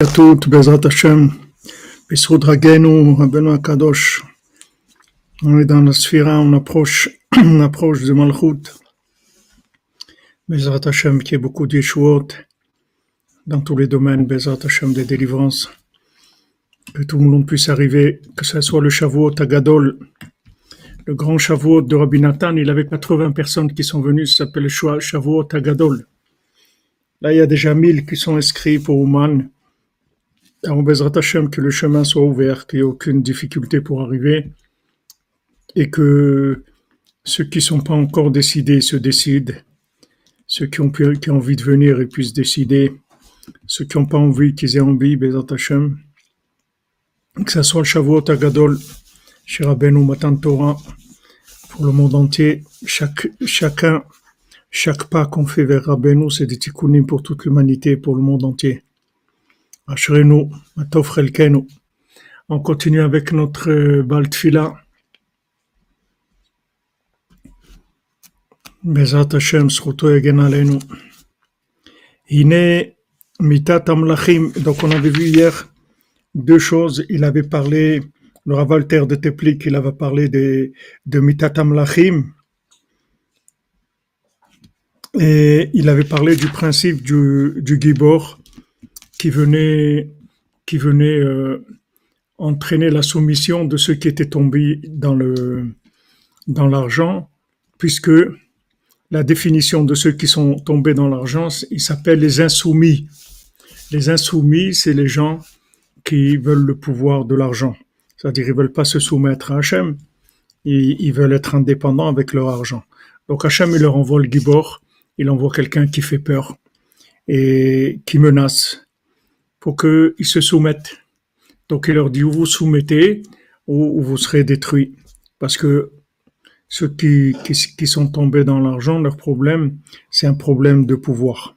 à toutes, Bezrat Hashem, Akadosh. On est dans la sphira, on approche, approche de Malchut. Bezrat Hashem, qui est beaucoup d'Yeshuot dans tous les domaines, Bezrat Hashem, des délivrances. Que tout le monde puisse arriver, que ce soit le Shavuot Agadol, le grand Shavuot de Rabbi Nathan, il avait 80 personnes qui sont venues, ça s'appelle le Shavuot Agadol. Là, il y a déjà 1000 qui sont inscrits pour Ouman on que le chemin soit ouvert, qu'il n'y ait aucune difficulté pour arriver et que ceux qui ne sont pas encore décidés se décident. Ceux qui ont, envie de venir, ils puissent décider. Ceux qui n'ont pas envie, qu'ils aient envie, Bezrat Hashem. Que ce soit Shavuot Agadol, chez Rabbeinu Matan Torah, pour le monde entier. Chacun, chaque pas qu'on fait vers Rabbeinu, c'est des tikkunim pour toute l'humanité, pour le monde entier. On continue avec notre Baltfila. Egen Alenu. Ine Mitat Amlachim. Donc, on avait vu hier deux choses. Il avait parlé, le Ravalter de Teplik, il avait parlé de, de Mitat Amlachim. Et il avait parlé du principe du Gibor qui venait, qui venait euh, entraîner la soumission de ceux qui étaient tombés dans le dans l'argent, puisque la définition de ceux qui sont tombés dans l'argent, il s'appelle les insoumis. Les insoumis, c'est les gens qui veulent le pouvoir de l'argent. C'est-à-dire, ils veulent pas se soumettre à Hachem, ils, ils veulent être indépendants avec leur argent. Donc Hachem, il leur envoie le gibor, il envoie quelqu'un qui fait peur et qui menace pour qu'ils se soumettent. Donc il leur dit ou vous soumettez ou, vous serez détruits. Parce que ceux qui, qui, sont tombés dans l'argent, leur problème, c'est un problème de pouvoir.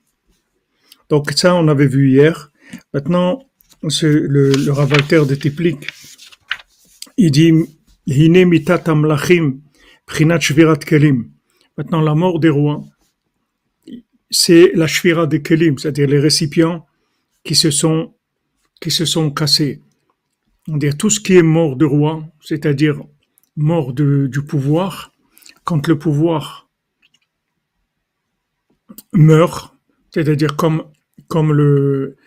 Donc ça, on avait vu hier. Maintenant, le, le ravalter de Tiplik, il dit Hine mitat amlachim, prinat shvirat kelim. Maintenant, la mort des rois, c'est la shvira des kelim, c'est-à-dire les récipients qui se sont, qui se sont cassés. On dit tout ce qui est mort de roi, c'est-à-dire mort de, du pouvoir, quand le pouvoir meurt, c'est-à-dire comme, comme le,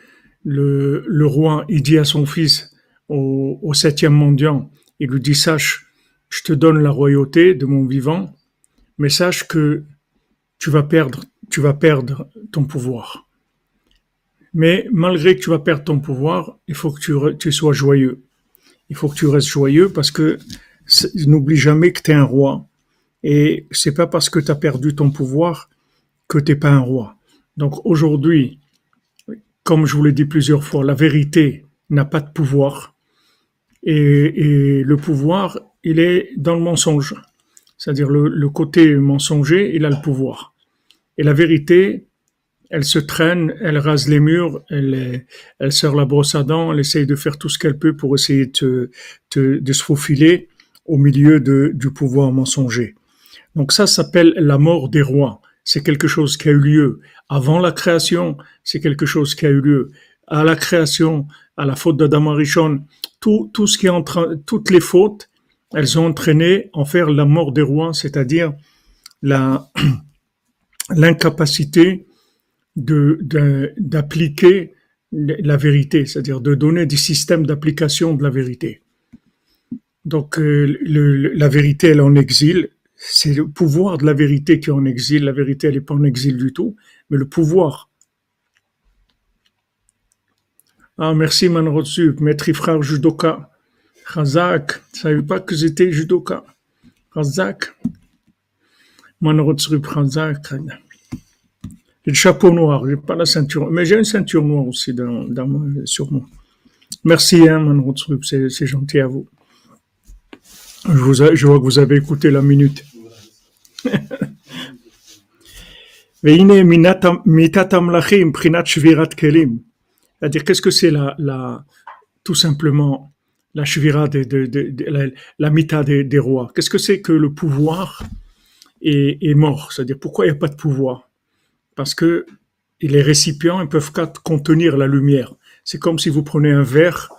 le, le, roi, il dit à son fils au, septième mendiant, il lui dit, sache, je te donne la royauté de mon vivant, mais sache que tu vas perdre, tu vas perdre ton pouvoir. Mais malgré que tu vas perdre ton pouvoir, il faut que tu, sois joyeux. Il faut que tu restes joyeux parce que n'oublie jamais que tu es un roi. Et c'est pas parce que tu as perdu ton pouvoir que tu n'es pas un roi. Donc aujourd'hui, comme je vous l'ai dit plusieurs fois, la vérité n'a pas de pouvoir. Et, et, le pouvoir, il est dans le mensonge. C'est-à-dire le côté mensonger, il a le pouvoir. Et la vérité, elle se traîne, elle rase les murs, elle, elle sort la brosse à dents, elle essaye de faire tout ce qu'elle peut pour essayer de, se faufiler au milieu du pouvoir mensonger. Donc ça s'appelle la mort des rois. C'est quelque chose qui a eu lieu avant la création, c'est quelque chose qui a eu lieu à la création, à la faute d'Adam Arishon. Tout, tout ce qui est en train, toutes les fautes, elles ont entraîné en faire la mort des rois, c'est-à-dire la, l'incapacité de, d'appliquer la vérité, c'est-à-dire de donner des systèmes d'application de la vérité. Donc euh, le, la vérité, elle est en exil. C'est le pouvoir de la vérité qui est en exil. La vérité, elle n'est pas en exil du tout, mais le pouvoir. Ah, merci Manrotsup, maître frère judoka. Khazak, je savais pas que j'étais judoka. Khazak. Manrotsup, Khazak. J'ai le chapeau noir, j'ai pas la ceinture, mais j'ai une ceinture noire aussi dans, sur moi. Merci, hein, c'est, c'est gentil à vous. Je, vois que vous avez écouté la minute. C'est-à-dire, qu'est-ce que c'est la, tout simplement la shvira de, la, mita des, des rois? Qu'est-ce que c'est que le pouvoir est, est mort? C'est-à-dire, pourquoi il n'y a pas de pouvoir? Parce que les récipients ils peuvent contenir la lumière. C'est comme si vous prenez un verre,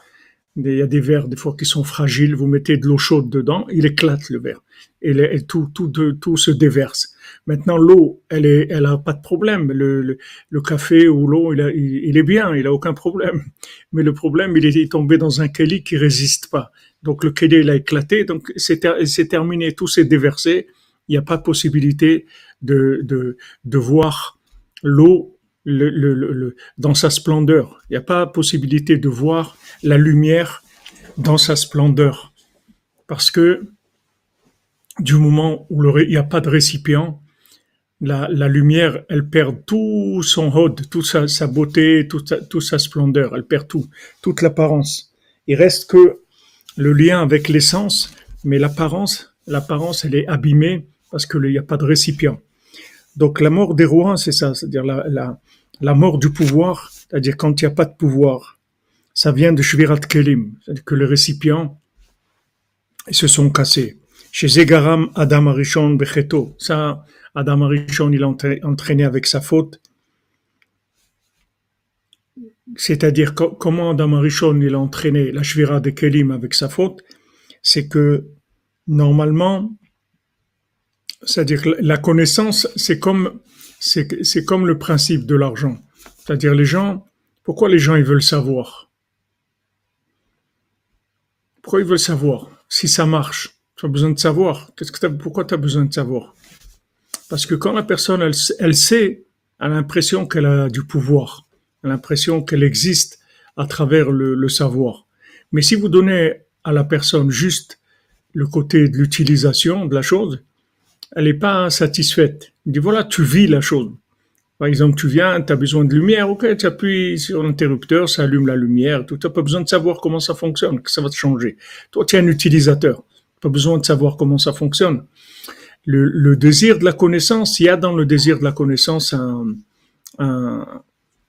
il y a des verres des fois qui sont fragiles, vous mettez de l'eau chaude dedans, il éclate le verre et, tout, se déverse. Maintenant, l'eau, elle est, elle a pas de problème. Le, café ou l'eau, il, est bien, il a aucun problème. Mais le problème, il est tombé dans un keli qui résiste pas. Donc le keli, il a éclaté, donc c'est terminé, tout s'est déversé. Il n'y a pas de possibilité de voir l'eau le, le, dans sa splendeur. Il n'y a pas possibilité de voir la lumière dans sa splendeur. Parce que du moment où il n'y a pas de récipient, la, lumière, elle perd tout son hod, toute sa, beauté, toute sa, toute sa, splendeur, elle perd tout, toute l'apparence. Il reste que le lien avec l'essence, mais l'apparence, l'apparence, elle est abîmée parce qu'il n'y a pas de récipient. Donc la mort des rois, c'est ça, c'est-à-dire la, mort du pouvoir, c'est-à-dire quand il n'y a pas de pouvoir. Ça vient de Shvirat Kelim, c'est-à-dire que les récipients ils se sont cassés. Chez Zegaram Adam Arishon Becheto, ça, Adam Arishon, il a entraîné avec sa faute. C'est-à-dire comment Adam Arishon, il a entraîné la Shvira de Kelim avec sa faute, c'est que normalement, c'est-à-dire que la connaissance, c'est comme, c'est comme le principe de l'argent. C'est-à-dire les gens, pourquoi les gens ils veulent savoir? Pourquoi ils veulent savoir? Si ça marche Tu as besoin de savoir. Qu'est-ce que pourquoi tu as besoin de savoir? Parce que quand la personne, elle, elle sait, elle a l'impression qu'elle a du pouvoir, elle a l'impression qu'elle existe à travers le savoir. Mais si vous donnez à la personne juste le côté de l'utilisation de la chose, elle n'est pas satisfaite. Il dit voilà, tu vis la chose. Par exemple, tu viens, tu as besoin de lumière, ok, tu appuies sur l'interrupteur, ça allume la lumière. Tu n'as pas besoin de savoir comment ça fonctionne, que ça va te changer. Toi, tu es un utilisateur. Pas besoin de savoir comment ça fonctionne. Le, le, désir de la connaissance, il y a dans le désir de la connaissance un, un,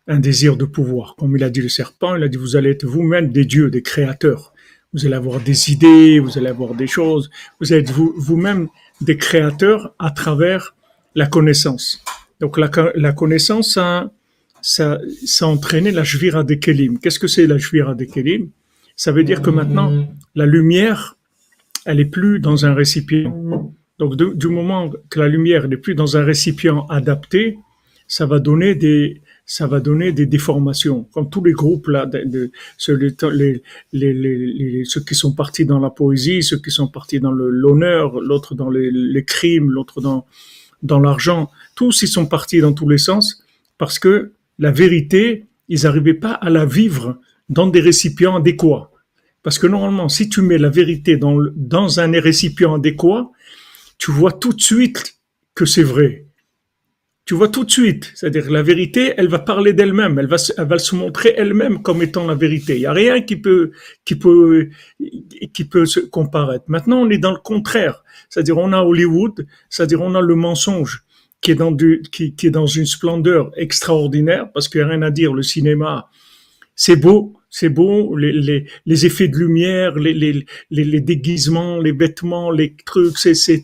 un désir de pouvoir. Comme il a dit le serpent, il a dit, vous allez être vous-même des dieux, des créateurs. Vous allez avoir des idées, vous allez avoir des choses. Vous êtes vous-même des créateurs à travers la connaissance. Donc la, la connaissance, ça, ça, a entraîné la Jvira des Kelim. Qu'est-ce que c'est la Jvira des Kelim? Ça veut dire que maintenant, la lumière, elle est plus dans un récipient. Donc du moment que la lumière n'est plus dans un récipient adapté, ça va donner des, ça va donner des déformations, comme tous les groupes là, ceux, ceux qui sont partis dans la poésie, ceux qui sont partis dans l'honneur, l'autre dans les, crimes, l'autre dans dans l'argent. Tous ils sont partis dans tous les sens parce que la vérité, ils n'arrivaient pas à la vivre dans des récipients adéquats. Parce que normalement, si tu mets la vérité dans, dans un récipient adéquat, tu vois tout de suite que c'est vrai tu vois tout de suite. C'est-à-dire la vérité, elle va parler d'elle-même, elle va, elle va se montrer elle-même comme étant la vérité. Il n'y a rien qui peut, qui peut, qui peut se comparaître. Maintenant, on est dans le contraire. C'est-à-dire on a Hollywood, c'est-à-dire on a le mensonge qui est dans du, qui, est dans une splendeur extraordinaire parce qu'il n'y a rien à dire. Le cinéma, c'est beau, c'est beau, les, les, les, effets de lumière, les, les, les, déguisements, les vêtements, les trucs, c'est, c'est,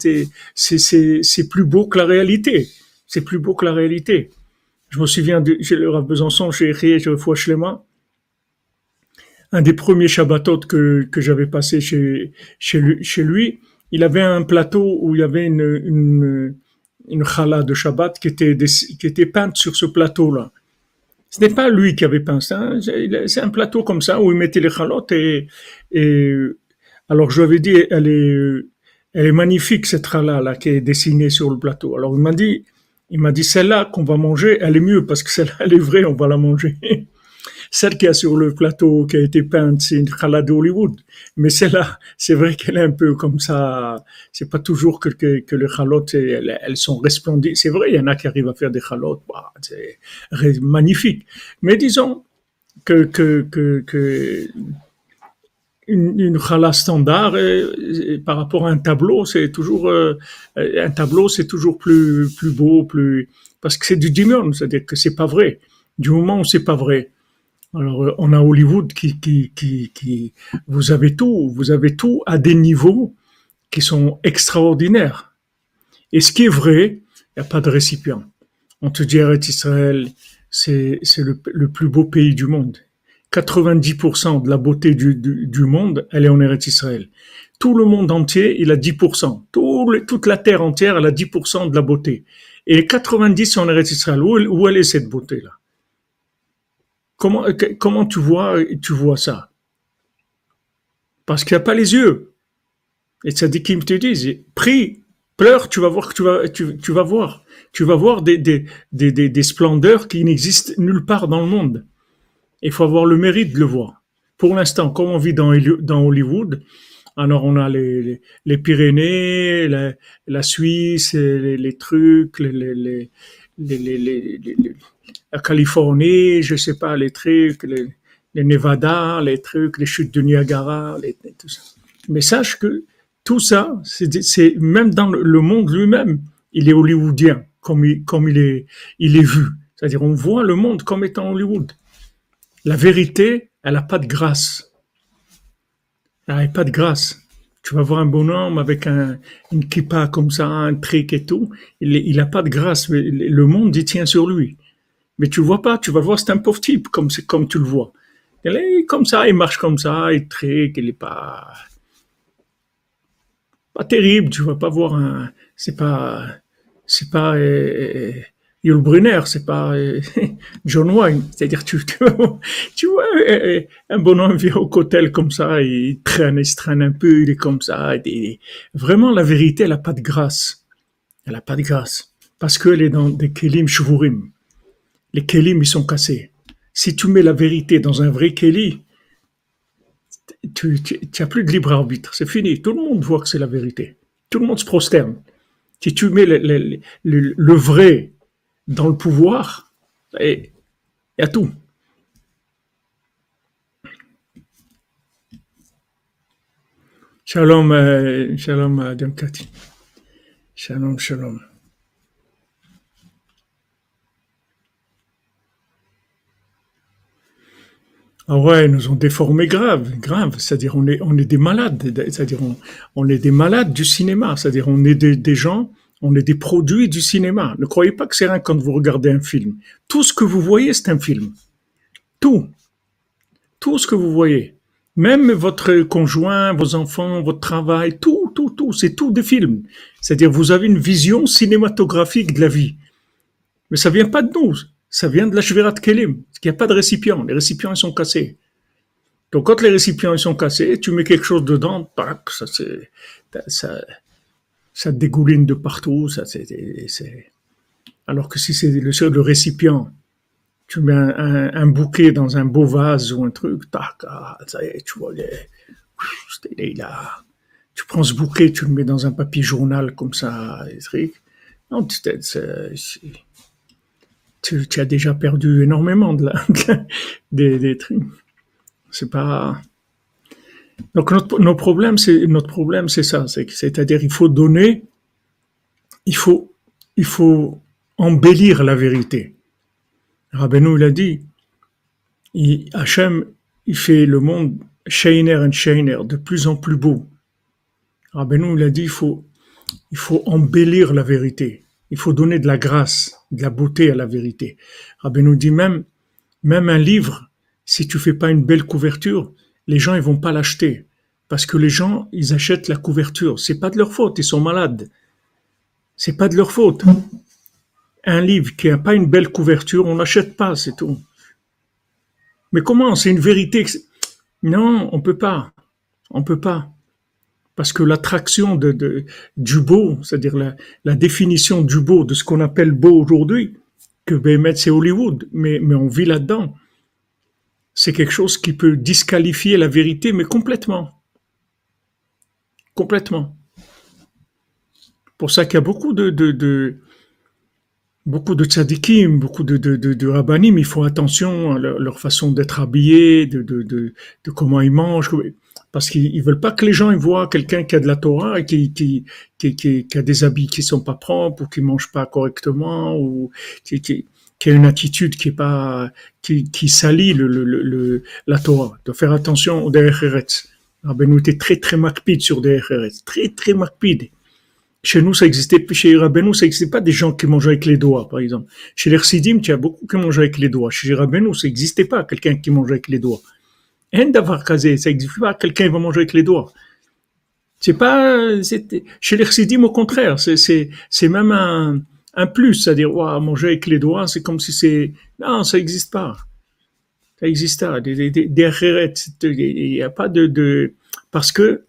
c'est, c'est plus beau que la réalité c'est plus beau que la réalité. Je me souviens de j'ai le Rav Besançon, chez Rie, Shlema, un des premiers Shabbatot que, que j'avais passé chez, chez, lui, chez il avait un plateau où il y avait une, une, une chala de Shabbat qui était, qui était peinte sur ce plateau-là. Ce n'est pas lui qui avait peint ça, c'est un plateau comme ça où il mettait les chalotes et, et alors je lui avais dit, elle est, elle est magnifique cette chala là qui est dessinée sur le plateau. Alors il m'a dit, il m'a dit, celle-là qu'on va manger, elle est mieux parce que celle-là, elle est vraie, on va la manger. Celle qui a sur le plateau, qui a été peinte, c'est une chalade d'Hollywood. Mais celle-là, c'est vrai qu'elle est un peu comme ça. C'est pas toujours que, que, que les chalotes, elles, sont resplendissantes. C'est vrai, il y en a qui arrivent à faire des chalotes, bah, c'est magnifique. Mais disons que, que, que, que une, une chala standard par rapport à un tableau, c'est toujours euh, un tableau, c'est toujours plus plus beau, plus parce que c'est du diamond, c'est-à-dire que c'est pas vrai. Du moment où c'est pas vrai. Alors euh, on a Hollywood qui, qui qui qui vous avez tout, vous avez tout à des niveaux qui sont extraordinaires. Et ce qui est vrai, il n'y a pas de récipient. On te dit Israël, c'est c'est le plus beau pays du monde 90% de la beauté du, monde, elle est en Eretz Israël. Tout le monde entier, il a 10%. toute la terre entière, elle a 10% de la beauté. Et les 90 sont en Eretz Israël. Où, est cette beauté-là? Comment, comment tu vois, ça? Parce qu'il n'y a pas les yeux. Et ça dit qu'il te disent, prie, pleure, tu vas voir tu vas, tu vas voir. Tu vas voir des, des, des, des, splendeurs qui n'existent nulle part dans le monde. Il faut avoir le mérite de le voir. Pour l'instant, comme on vit dans, Hollywood, alors on a les, Pyrénées, la, Suisse, les, trucs, la Californie, je sais pas, les trucs, les, Nevada, les trucs, les chutes de Niagara, tout ça. Mais sache que tout ça, c'est même dans le monde lui-même, il est hollywoodien, comme il est, il est vu. C'est-à-dire, on voit le monde comme étant Hollywood. La vérité, elle n'a pas de grâce. Elle n'a pas de grâce. Tu vas voir un bonhomme avec un, une kippa comme ça, un trick et tout. Il n'a pas de grâce. Le monde y tient sur lui. Mais tu vois pas, tu vas voir, c'est un pauvre type, comme, comme tu le vois. Il est comme ça, il marche comme ça, il trick, il est pas, pas terrible, tu vas pas voir un, c'est pas, c'est pas, euh, Yul Brunner, c'est pas euh, John Wayne. C'est-à-dire, tu, vois, euh, un bonhomme vient au cotel comme ça, il traîne, il se traîne un peu, il est comme ça. vraiment, la vérité, elle a pas de grâce. Elle a pas de grâce. Parce qu'elle est dans des kelim shvurim les kelim, ils sont cassés. Si tu mets la vérité dans un vrai keli, tu n'as plus de libre arbitre. C'est fini. Tout le monde voit que c'est la vérité. Tout le monde se prosterne. Si tu mets le, vrai dans le pouvoir, y a tout. Shalom, euh, shalom, euh, Shalom, shalom. Ah ouais, nous ont déformé grave, grave. C'est-à-dire, on est, on est des malades. C'est-à-dire, on, est des malades du cinéma. C'est-à-dire, on est des, gens, on est des produits du cinéma. Ne croyez pas que c'est rien quand vous regardez un film. Tout ce que vous voyez, c'est un film. Tout. Tout ce que vous voyez. Même votre conjoint, vos enfants, votre travail, tout, tout, tout, c'est tout des films. C'est-à-dire, vous avez une vision cinématographique de la vie. Mais ça vient pas de nous ça vient de la Shvirat Kelim, parce qu'il n'y a pas de récipient. Les récipients, ils sont cassés. Donc, quand les récipients, ils sont cassés, tu mets quelque chose dedans, ça, ça, ça dégouline de partout, ça, c'est, alors que si c'est le seul récipient, tu mets un, bouquet dans un beau vase ou un truc, tac, ah, tu vois, là. Tu prends ce bouquet, tu le mets dans un papier journal comme ça, et. Non, c'est, tu, as déjà perdu énormément de la, des trucs. C'est pas. Donc notre, nos c'est notre problème, c'est ça, c'est-à-dire il faut donner, il faut, il faut embellir la vérité. Rabbeinu il a dit, il, Hachem, il fait le monde Shainer and Shainer, de plus en plus beau. Rabbeinu il a dit, il faut, il faut embellir la vérité. Il faut donner de la grâce, de la beauté à la vérité. Rabbi nous dit même, même un livre, si tu fais pas une belle couverture, les gens ils vont pas l'acheter parce que les gens ils achètent la couverture. C'est pas de leur faute, ils sont malades. C'est pas de leur faute. Un livre qui a pas une belle couverture, on n'achète pas, c'est tout. Mais comment? C'est une vérité. Non, on peut pas. On peut pas. Parce que l'attraction de, du beau, c'est-à-dire la, définition du beau, de ce qu'on appelle beau aujourd'hui, que Bémet c'est Hollywood, mais, mais on vit là-dedans. C'est quelque chose qui peut disqualifier la vérité, mais complètement. Complètement. Pour ça qu'il y a beaucoup de, de, beaucoup de tzadikim, beaucoup de, ils font attention à leur, façon d'être habillés, de, comment ils mangent parce qu'ils veulent pas que les gens ils voient quelqu'un qui a de la Torah et qui, a des habits qui sont pas propres ou qui mange pas correctement ou qui, qui a une attitude qui est pas qui, qui salit le, le, le, la Torah. De faire attention au Derech Eretz. Rabbeinu était très très makpid sur Derech Eretz, très très makpid. Chez nous, ça existait, chez Rabbeinu, ça n'existait pas des gens qui mangeaient avec les doigts, par exemple. Chez les Chassidim, tu as beaucoup qui mangeaient avec les doigts. Chez Rabbeinu, ça n'existait pas quelqu'un qui mangeait avec les doigts. Un d'avoir casé, ça n'existe pas quelqu'un va manger avec les doigts. C'est pas, chez les Chassidim, au contraire, c'est, c'est, c'est même un, un plus, c'est-à-dire, ouais, manger avec les doigts, c'est comme si c'est, non, ça n'existe pas. Ça n'existe pas. Des, il n'y a pas de, de, parce que,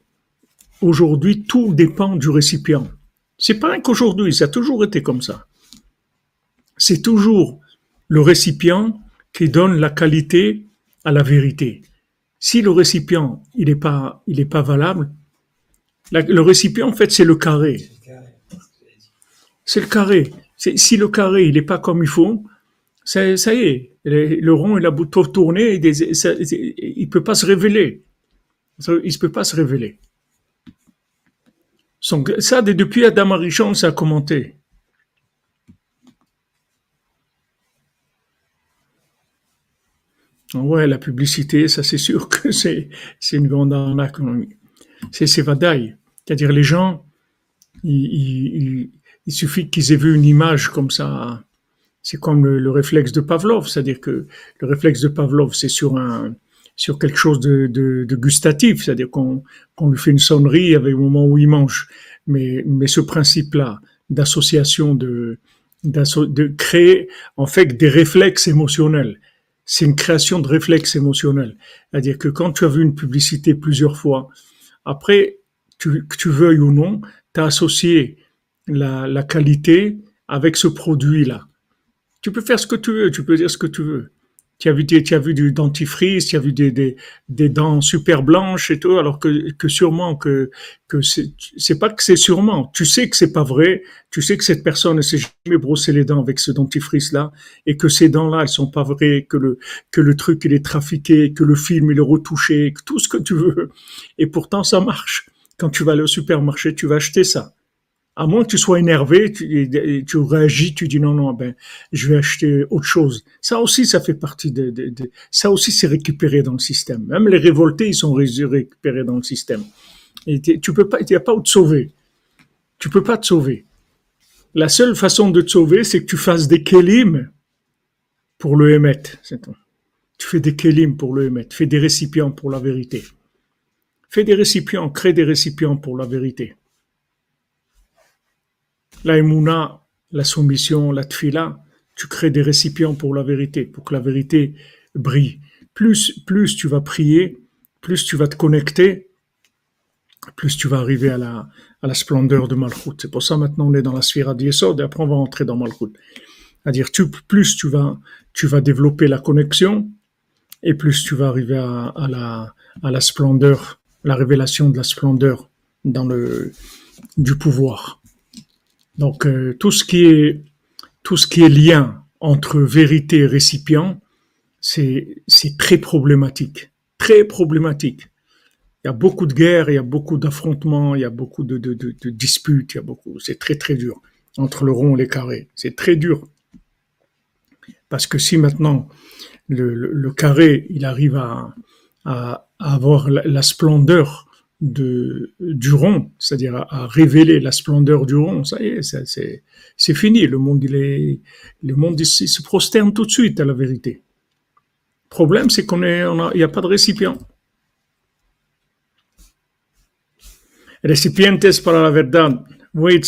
aujourd'hui, tout dépend du récipient. C'est pas qu'aujourd'hui, ça a toujours été comme ça. C'est toujours le récipient qui donne la qualité à la vérité. Si le récipient il n'est pas il est pas valable, le récipient en fait c'est le carré. C'est le carré. Si le carré il n'est pas comme il faut, ça, y est, le rond il a beau tourner, il ne peut pas se révéler. Il ne peut pas se révéler. Ça, depuis Adam Arishon, ça a commenté. Ouais, la publicité, ça c'est sûr que c'est, une grande arnaque. C'est, c'est vadaille. C'est-à-dire les gens, il, suffit qu'ils aient vu une image comme ça. C'est comme le, le réflexe de Pavlov. C'est-à-dire que le réflexe de Pavlov, c'est sur un, sur quelque chose de, de, de gustatif, c'est-à-dire qu'on qu'on lui fait une sonnerie avec le moment où il mange. Mais, mais ce principe-là d'association, de, de créer en fait des réflexes émotionnels, c'est une création de réflexes émotionnels. C'est-à-dire que quand tu as vu une publicité plusieurs fois, après, tu, que tu veuilles ou non, tu as associé la, la qualité avec ce produit-là. Tu peux faire ce que tu veux, tu peux dire ce que tu veux tu as vu, tu as vu du dentifrice, tu as vu des, des, des, dents super blanches et tout, alors que, que sûrement que, que c'est pas que c'est sûrement. Tu sais que c'est pas vrai. Tu sais que cette personne ne s'est jamais brossé les dents avec ce dentifrice-là et que ces dents-là, elles sont pas vraies, que le, que le truc, il est trafiqué, que le film, il est retouché, tout ce que tu veux. Et pourtant, ça marche. Quand tu vas aller au supermarché, tu vas acheter ça à moins que tu sois énervé, tu, réagis, tu dis non, non, ben, je vais acheter autre chose. Ça aussi, ça fait partie de, de, de ça aussi, c'est récupéré dans le système. Même les révoltés, ils sont récupérés dans le système. Tu peux pas, il n'y a pas où te sauver. Tu peux pas te sauver. La seule façon de te sauver, c'est que tu fasses des kélim pour le émettre. Tu fais des kélim pour le émettre. Fais des récipients pour la vérité. Fais des récipients, crée des récipients pour la vérité la emuna, la soumission, la tfila, tu crées des récipients pour la vérité, pour que la vérité brille. Plus, plus tu vas prier, plus tu vas te connecter, plus tu vas arriver à la, à la splendeur de Malchut. C'est pour ça maintenant on est dans la sphère d'Yesod et après on va entrer dans Malchut. C'est-à-dire plus tu vas, tu vas développer la connexion et plus tu vas arriver à, à, la, à la splendeur, la révélation de la splendeur dans le, du pouvoir. Donc euh, tout ce qui est tout ce qui est lien entre vérité et récipient, c'est c'est très problématique, très problématique. Il y a beaucoup de guerres, il y a beaucoup d'affrontements, il y a beaucoup de, de, disputes, il y a beaucoup. C'est très très dur entre le rond et les carrés. C'est très dur parce que si maintenant le, le, carré il arrive à, à, avoir la splendeur du rond, c'est-à-dire à, révéler la splendeur du rond, ça y est, c'est, fini. Le monde, il est, le monde il, se prosterne tout de suite à la vérité. Le problème, c'est qu'on on il n'y a pas de récipient. Recipientes para la verdad. Oui,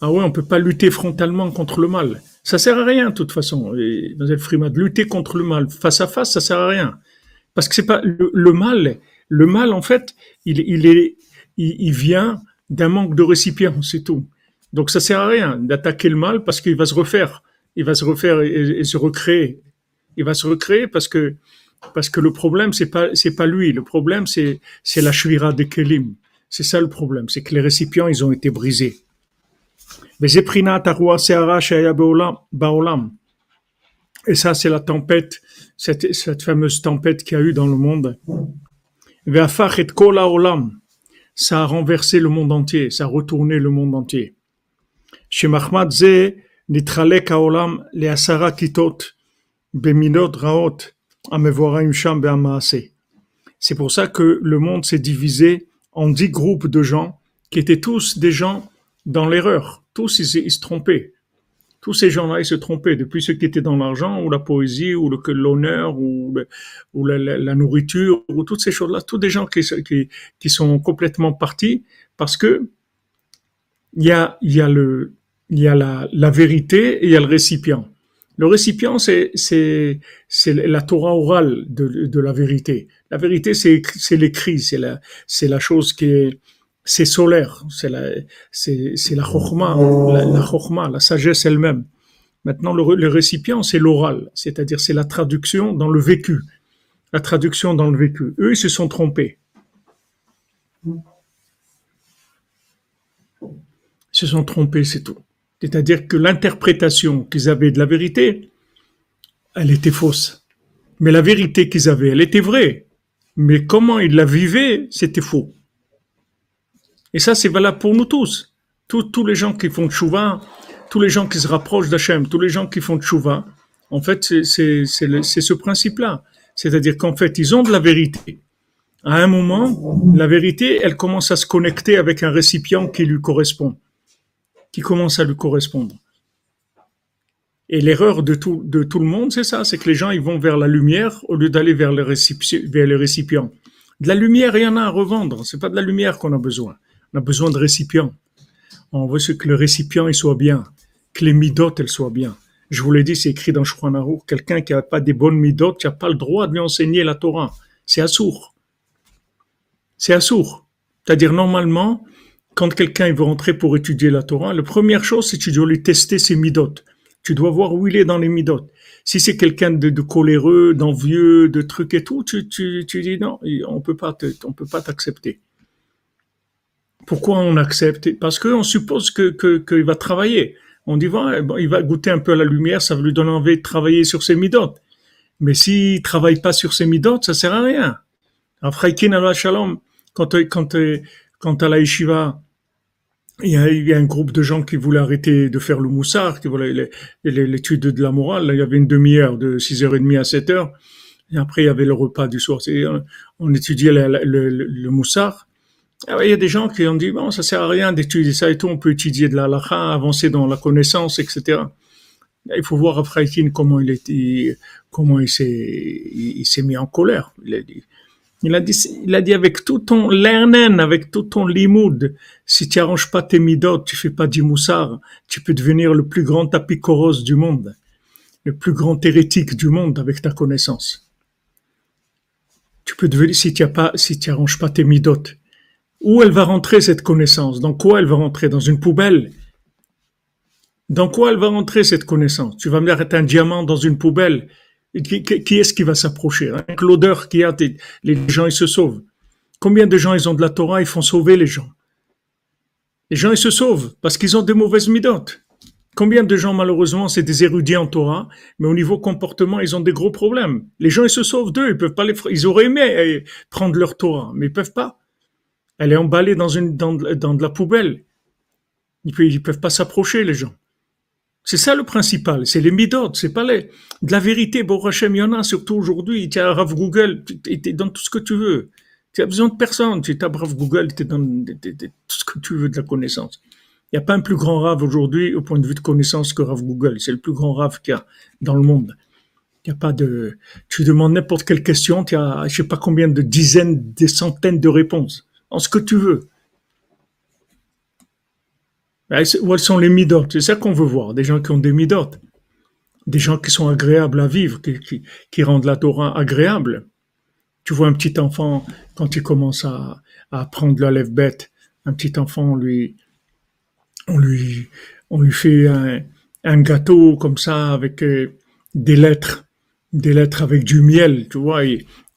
Ah ouais, on peut pas lutter frontalement contre le mal. Ça sert à rien, de toute façon. Mademoiselle Freeman, lutter contre le mal face à face, ça sert à rien. Parce que c'est pas le, mal. Le mal, en fait, il, est, il, vient d'un manque de récipient, c'est tout. Donc ça sert à rien d'attaquer le mal parce qu'il va se refaire, il va se refaire et, se recréer. Il va se recréer parce que parce que le problème c'est pas c'est pas lui. Le problème c'est c'est la shvira de Kelim. C'est ça le problème, c'est que les récipients ils ont été brisés. Et ça c'est la tempête cette, cette fameuse tempête qu'il y a eu dans le monde. Ça a renversé le monde entier, ça a retourné le monde entier. Chez nitralek haolam le asara kitot, beminot raot, amevoraim sham C'est pour ça que le monde s'est divisé en dix groupes de gens qui étaient tous des gens dans l'erreur. Tous, ils, se trompaient. Tous ces gens-là, ils se trompaient, depuis ceux qui étaient dans l'argent, ou la poésie, ou l'honneur, ou, la, nourriture, ou toutes ces choses-là. Tous des gens qui, qui, qui sont complètement partis parce que il y a, y a, le, y a la, la vérité et il y a le récipient. Le récipient, c'est, la Torah orale de, de la vérité. La vérité, c'est, c'est l'écrit, c'est la, c'est la chose qui est, c'est solaire, c'est la, c'est, la chorma, la, la la sagesse elle-même. Maintenant, le, le récipient, c'est l'oral, c'est-à-dire c'est la traduction dans le vécu. La traduction dans le vécu. Eux, ils se sont trompés. Ils se sont trompés, c'est tout. C'est-à-dire que l'interprétation qu'ils avaient de la vérité, elle était fausse. Mais la vérité qu'ils avaient, elle était vraie. Mais comment ils la vivaient, c'était faux. Et ça, c'est valable pour nous tous. Tous, les gens qui font chouva, tous les gens qui se rapprochent d'Hachem, tous les gens qui font chouva, en fait, c'est ce principe-là. C'est-à-dire qu'en fait, ils ont de la vérité. À un moment, la vérité, elle commence à se connecter avec un récipient qui lui correspond qui commence à lui correspondre. Et l'erreur de tout, le monde, c'est ça, c'est que les gens ils vont vers la lumière au lieu d'aller vers, les vers les récipients. De la lumière, il y en a à revendre. C'est pas de la lumière qu'on a besoin. On a besoin de récipients. On veut que le récipient soit bien, que les midotes elles soient bien. Je vous l'ai dit, c'est écrit dans Shouchan quelqu'un qui n'a pas des bonnes midotes, qui n'a pas le droit de lui enseigner la Torah. C'est assourd. C'est assourd. C'est-à-dire, normalement, quand quelqu'un veut rentrer pour étudier la Torah, la première chose, c'est que tu dois lui tester ses midotes. Tu dois voir où il est dans les midotes. Si c'est quelqu'un de, coléreux, d'envieux, de trucs et tout, tu, tu, tu dis non, on peut peut pas t'accepter. Pourquoi on accepte? Parce qu'on suppose que qu'il va travailler. On dit bon, il va goûter un peu à la lumière, ça va lui donner envie de travailler sur ses midotes. Mais s'il travaille pas sur ses midotes, ça sert à rien. Après, Shalom, quand quand quand à la yeshiva, il y, a, un groupe de gens qui voulaient arrêter de faire le moussard, qui voulaient l'étude de la morale. il y avait une demi-heure de 6h30 à 7h. Et après, il y avait le repas du soir. On étudiait le, le, moussard. Ah il y a des gens qui ont dit, bon, ça sert à rien d'étudier ça et tout. On peut étudier de la lacha, avancer dans la connaissance, etc. Il faut voir après comment il était, comment il s'est, il s'est mis en colère. Il a dit, il a dit, il a dit avec tout ton lernen, avec tout ton limoud, si tu arranges pas tes midot, tu fais pas du moussard, tu peux devenir le plus grand apicoros du monde, le plus grand hérétique du monde avec ta connaissance. Tu peux devenir, si tu as pas, si tu arranges pas tes midot, où elle va rentrer cette connaissance? Dans quoi elle va rentrer? Dans une poubelle? Dans quoi elle va rentrer cette connaissance? Tu vas me dire, un diamant dans une poubelle qui, est-ce qui va s'approcher? Avec l'odeur qu'il y a, les gens ils se sauvent. Combien de gens ils ont de la Torah, ils font sauver les gens? Les gens ils se sauvent parce qu'ils ont des mauvaises midotes. Combien de gens malheureusement c'est des érudits en Torah, mais au niveau comportement ils ont des gros problèmes. Les gens ils se sauvent d'eux, ils peuvent pas les, ils auraient aimé eh, prendre leur Torah, mais ils peuvent pas. Elle est emballée dans une de la poubelle. Ils ils peuvent pas s'approcher les gens. C'est ça le principal, c'est les midot, c'est pas les... De la vérité, bon Hachem, il y en a, surtout aujourd'hui, tu as Rav Google, tu dans tout ce que tu veux. Tu as besoin de personne, tu as Rav Google, tu es dans tout ce que tu veux de la connaissance. Il n'y a pas un plus grand Rav aujourd'hui au point de vue de connaissance que Rav Google. C'est le plus grand Rav qu'il y a dans le monde. Il n'y a pas de... Tu demandes n'importe quelle question, tu as je sais pas combien de dizaines, des centaines de réponses. En ce que tu veux. Où sont les midotes? C'est ça qu'on veut voir, des gens qui ont des midotes, des gens qui sont agréables à vivre, qui, rendent la Torah agréable. Tu vois un petit enfant, quand il commence à, à apprendre la lève bête, un petit enfant, on lui, on lui, on lui fait un, gâteau comme ça avec euh, des lettres, des lettres avec du miel, tu vois,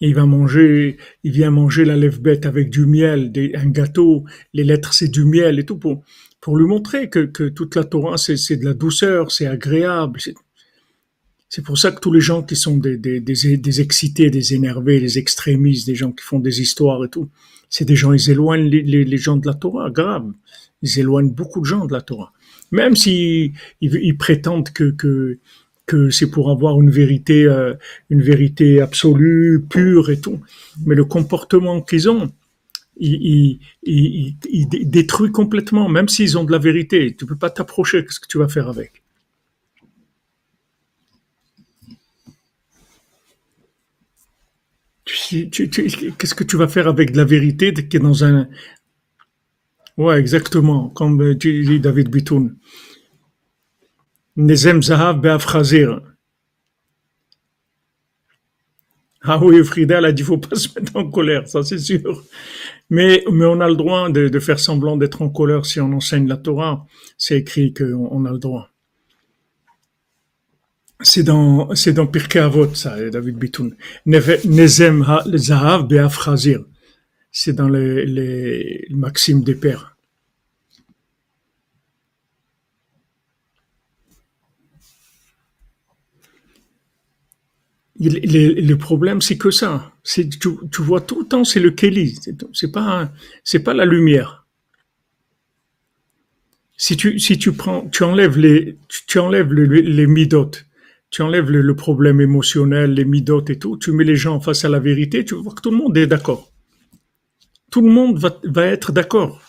il va manger, il vient manger la lève bête avec du miel, un gâteau, les lettres c'est du miel et tout pour, pour lui montrer que, que toute la Torah, c'est de la douceur, c'est agréable. C'est pour ça que tous les gens qui sont des, des, des, excités, des énervés, des extrémistes, des gens qui font des histoires et tout, c'est des gens, ils éloignent les, les, gens de la Torah, grave. Ils éloignent beaucoup de gens de la Torah. Même s'ils ils, ils, prétendent que, que, que c'est pour avoir une vérité, euh, une vérité absolue, pure et tout. Mais le comportement qu'ils ont, il, il, il, détruit complètement, même s'ils ont de la vérité. Tu peux pas t'approcher. Qu'est-ce que tu vas faire avec? Qu'est-ce que tu vas faire avec de la vérité qui est dans un... Ouais, exactement, comme tu dis David Bitoun. Nezem Zahav Be'afrazir. Ah oui, Frida, elle a dit, faut pas se mettre en colère, ça c'est sûr. Mais, mais on a le droit de, faire semblant d'être en colère si on enseigne la Torah. C'est écrit qu'on on a le droit. C'est dans, c'est dans Pirkei Avot, ça, David Bitoun. Nezem Zahav Be'afrazir. C'est dans les, les maximes des pères. Le problème, c'est que ça. Tu, vois tout le temps, c'est le Kelly. C'est pas, pas la lumière. Si tu, prends, tu enlèves les, tu enlèves les, midotes, tu enlèves le, problème émotionnel, les midotes et tout, tu mets les gens face à la vérité, tu voir que tout le monde est d'accord. Tout le monde va, va être d'accord.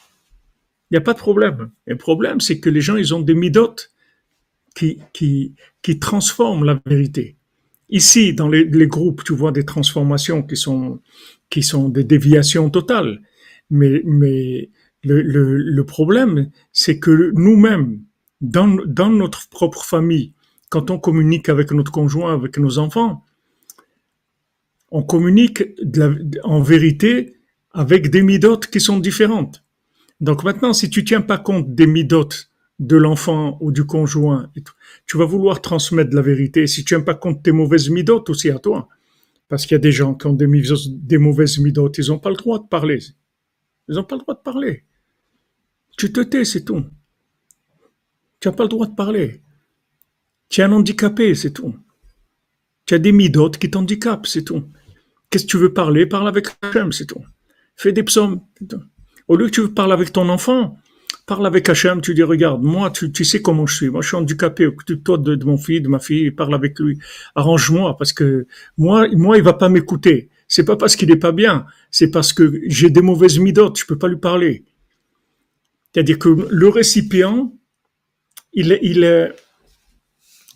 Il n'y a pas de problème. Le problème, c'est que les gens, ils ont des midotes qui, qui, qui transforment la vérité. Ici, dans les, groupes, tu vois des transformations qui sont, qui sont des déviations totales. Mais, mais le, problème, c'est que nous-mêmes, dans, dans notre propre famille, quand on communique avec notre conjoint, avec nos enfants, on communique en vérité avec des midotes qui sont différentes. Donc maintenant, si tu tiens pas compte des midotes de l'enfant ou du conjoint, tu vas vouloir transmettre la vérité. Si tu n'aimes pas compte tes mauvaises midotes aussi à toi, parce qu'il y a des gens qui ont des, mauvaises midotes, ils n'ont pas le droit de parler. Ils n'ont pas le droit de parler. Tu te tais, c'est tout. Tu n'as pas le droit de parler. Tu es un handicapé, c'est tout. Tu as des midotes qui t'handicapent, c'est tout. Qu'est-ce que tu veux parler? Parle avec Hachem, c'est tout. Fais des psaumes. Au lieu que tu veux parler avec ton enfant, parle avec Hachem, tu dis, regarde, moi, tu, sais comment je suis. Moi, je suis handicapé. Occupe-toi de, de, mon fils, de ma fille, parle avec lui. Arrange-moi, parce que moi, moi, il va pas m'écouter. C'est pas parce qu'il est pas bien. C'est parce que j'ai des mauvaises midotes. Je peux pas lui parler. C'est-à-dire que le récipient, il, il,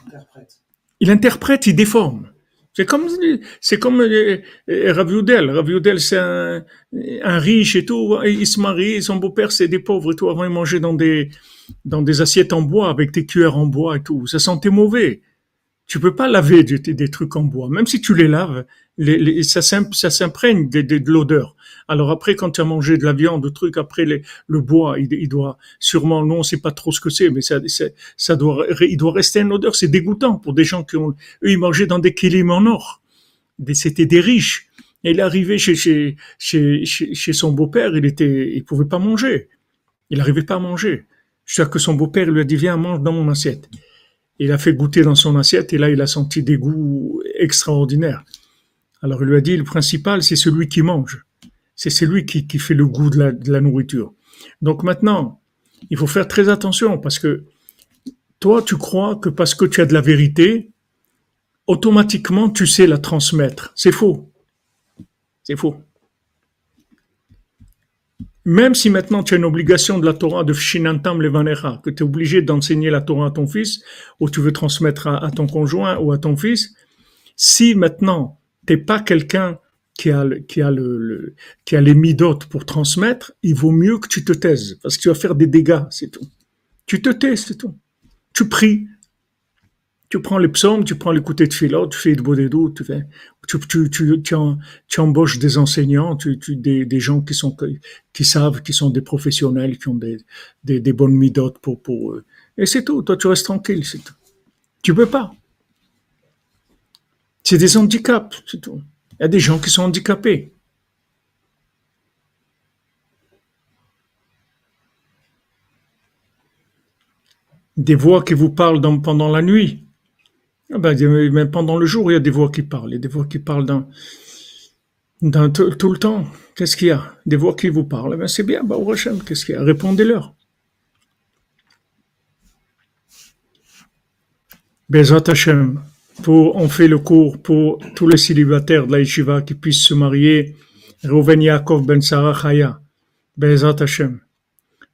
interprète. il interprète, il déforme. C'est comme, c'est comme euh, euh, Raviudel. Raviudel, c'est un, un, riche et tout. Il se marie, son beau-père, c'est des pauvres et tout. Avant, il mangeait dans des, dans des assiettes en bois, avec des cuillères en bois et tout. Ça sentait mauvais tu peux pas laver des, trucs en bois. Même si tu les laves, les, ça s'imprègne de, de, l'odeur. Alors après, quand tu as mangé de la viande, de trucs, après le bois, il, doit sûrement, non, c'est pas trop ce que c'est, mais ça, ça doit, il doit rester une odeur. C'est dégoûtant pour des gens qui ont, eux, ils mangeaient dans des kilim en or. C'était des riches. Et il est arrivé chez, chez, chez, chez son beau-père, il était, il pouvait pas manger. Il n'arrivait pas à manger. Sais que son beau-père lui a dit, viens, mange dans mon assiette. Il a fait goûter dans son assiette et là, il a senti des goûts extraordinaires. Alors, il lui a dit, le principal, c'est celui qui mange. C'est celui qui, fait le goût de la, nourriture. Donc maintenant, il faut faire très attention parce que toi, tu crois que parce que tu as de la vérité, automatiquement, tu sais la transmettre. C'est faux. C'est faux. Même si maintenant tu as une obligation de la Torah de Shinantam Levanecha, que tu es obligé d'enseigner la Torah à ton fils, ou tu veux transmettre à, ton conjoint ou à ton fils, si maintenant t'es pas quelqu'un qui a, les midotes pour transmettre, il vaut mieux que tu te taises, parce que tu vas faire des dégâts, c'est tout. Tu te tais, c'est tout. Tu pries, tu prends les psaumes, tu prends l'écouter de philo, tu fais de bodédou, tu fais, tu, tu, tu, embauches des enseignants, des, gens qui savent, qui sont des professionnels, qui ont des bonnes midotes pour, pour eux. Et c'est tout. Toi, tu restes tranquille, c'est tout. Tu peux pas. C'est des handicaps, c'est tout. Il y a des gens qui sont handicapés. Des voix qui vous parlent pendant la nuit. Ah ben, même pendant le jour, il y a des voix qui parlent. Il y a des voix qui parlent dans, tout, le temps. Qu'est-ce qu'il y a? Des voix qui vous parlent. Eh ben, c'est bien, bah, qu'est-ce qu'il y a? Répondez-leur. Bezat Hashem, on fait le cours pour tous les célibataires de la qui puissent se marier. Reuven Yaakov Ben Sarah Chaya, Bezat Hashem.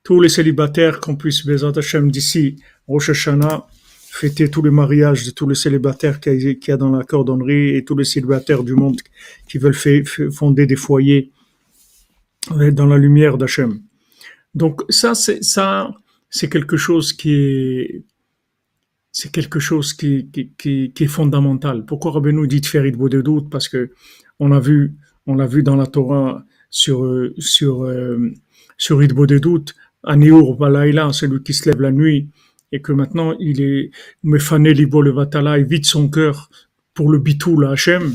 Tous les célibataires qu'on puisse, Bezat Hashem, d'ici, Rosh Hashanah, fêter tous les mariages de tous les célibataires qu'il y a dans la cordonnerie et tous les célibataires du monde qui veulent fonder des foyers dans la lumière d'Hachem. Donc ça, c'est ça, c'est quelque chose qui est c'est quelque chose qui, est fondamental. Pourquoi Rabbeinu dit de faire de doute? Parce que on a vu, on l'a vu dans la Torah sur sur euh, sur Idbo de doute, Aniur Balaïla, celui qui se lève la nuit, et que maintenant il est Mefané Libo il vide son cœur pour le bitou, la Hachem.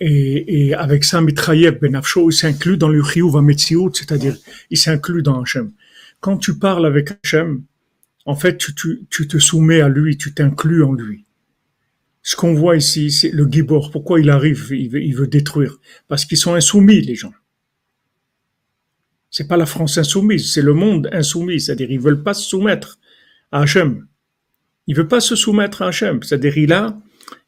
Et, et avec ça, Mitrayev Benafsho, il s'inclut dans le Chiyuv Metsiout, c'est-à-dire il s'inclut dans Hachem. Quand tu parles avec Hachem, en fait, tu, te soumets à lui, tu t'inclus en lui. Ce qu'on voit ici, c'est le Gibor. Pourquoi il arrive il veut, il veut détruire? Parce qu'ils sont insoumis, les gens. C'est pas la France insoumise, c'est le monde insoumis. C'est-à-dire, ils veulent pas se soumettre à Hachem. Il veut pas se soumettre à Hachem. C'est-à-dire, il a,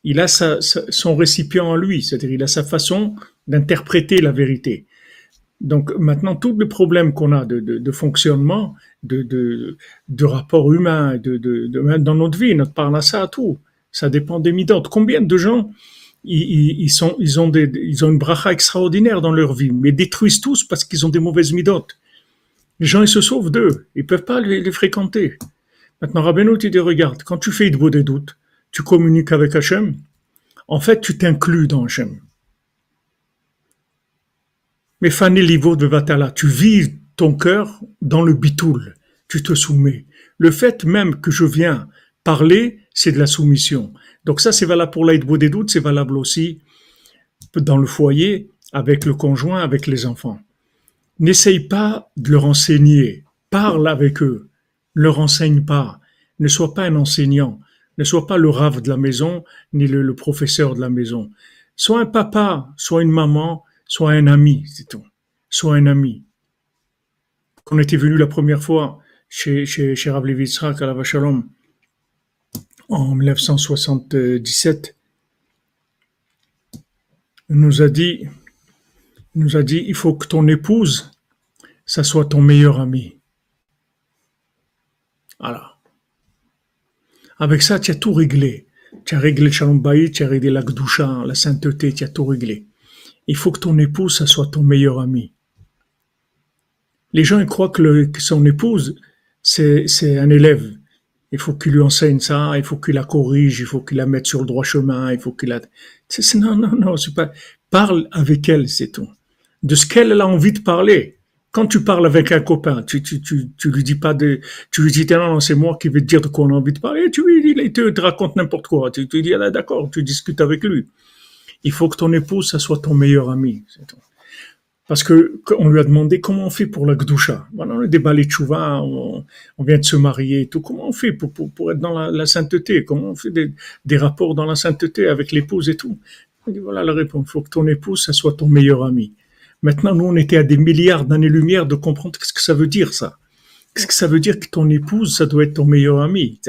il a sa, son récipient en lui. C'est-à-dire, il a sa façon d'interpréter la vérité. Donc maintenant, tous les problèmes qu'on a de, de, de fonctionnement, de, de, de rapport humain, de, de, dans notre vie, notre parnassa, tout, ça dépend des midotes. Combien de gens ils, ils, sont, ils, ont des, ils ont une bracha extraordinaire dans leur vie, mais détruisent tous parce qu'ils ont des mauvaises midotes. Les gens, ils se sauvent d'eux. Ils peuvent pas les, les fréquenter. Maintenant, Rabbeinu, tu dis, regarde, quand tu fais de des doutes, tu communiques avec Hachem, en fait, tu t'inclus dans Hachem. Mais Fanny de Vatala, tu vis ton cœur dans le bitoul, tu te soumets. Le fait même que je viens parler, c'est de la soumission. Donc ça, c'est valable pour l'aide des doutes, c'est valable aussi dans le foyer, avec le conjoint, avec les enfants. N'essaye pas de leur enseigner, parle avec eux, ne leur enseigne pas, ne sois pas un enseignant, ne sois pas le rave de la maison, ni le, le professeur de la maison. Sois un papa, sois une maman, Sois un ami, c'est tout. Sois un ami. Quand on était venu la première fois chez, chez, chez à la Vachalom en 1977, il nous a dit, nous a dit, il faut que ton épouse, ça soit ton meilleur ami. Voilà. Avec ça, tu as tout réglé. Tu as réglé le Shalom tu as réglé la Gdusha, la sainteté, tu as tout réglé il faut que ton épouse, ça soit ton meilleur ami. Les gens ils croient que, son épouse, c'est, un élève. Il faut qu'il lui enseigne ça, il faut qu'il la corrige, il faut qu'il la mette sur le droit chemin, il faut qu'il la... Non, non, non, c'est pas... Parle avec elle, c'est tout. De ce qu'elle a envie de parler. Quand tu parles avec un copain, tu, tu, tu, tu lui dis pas de, tu lui dis, non, non, c'est moi qui vais te dire de quoi on a envie de parler, tu lui dis, il te, te raconte n'importe quoi. Tu, tu dis, ah, d'accord, tu discutes avec lui il faut que ton épouse, ça soit ton meilleur ami. Parce que on lui a demandé comment on fait pour la gdoucha. Voilà, on est des on, on, vient de se marier et tout. Comment on fait pour, pour, être dans la, sainteté? Comment on fait des, rapports dans la sainteté avec l'épouse et tout? Dit voilà la réponse. Il faut que ton épouse, ça soit ton meilleur ami. Maintenant, nous, on était à des milliards d'années-lumière de comprendre ce que ça veut dire, ça. Qu'est-ce que ça veut dire que ton épouse, ça doit être ton meilleur ami?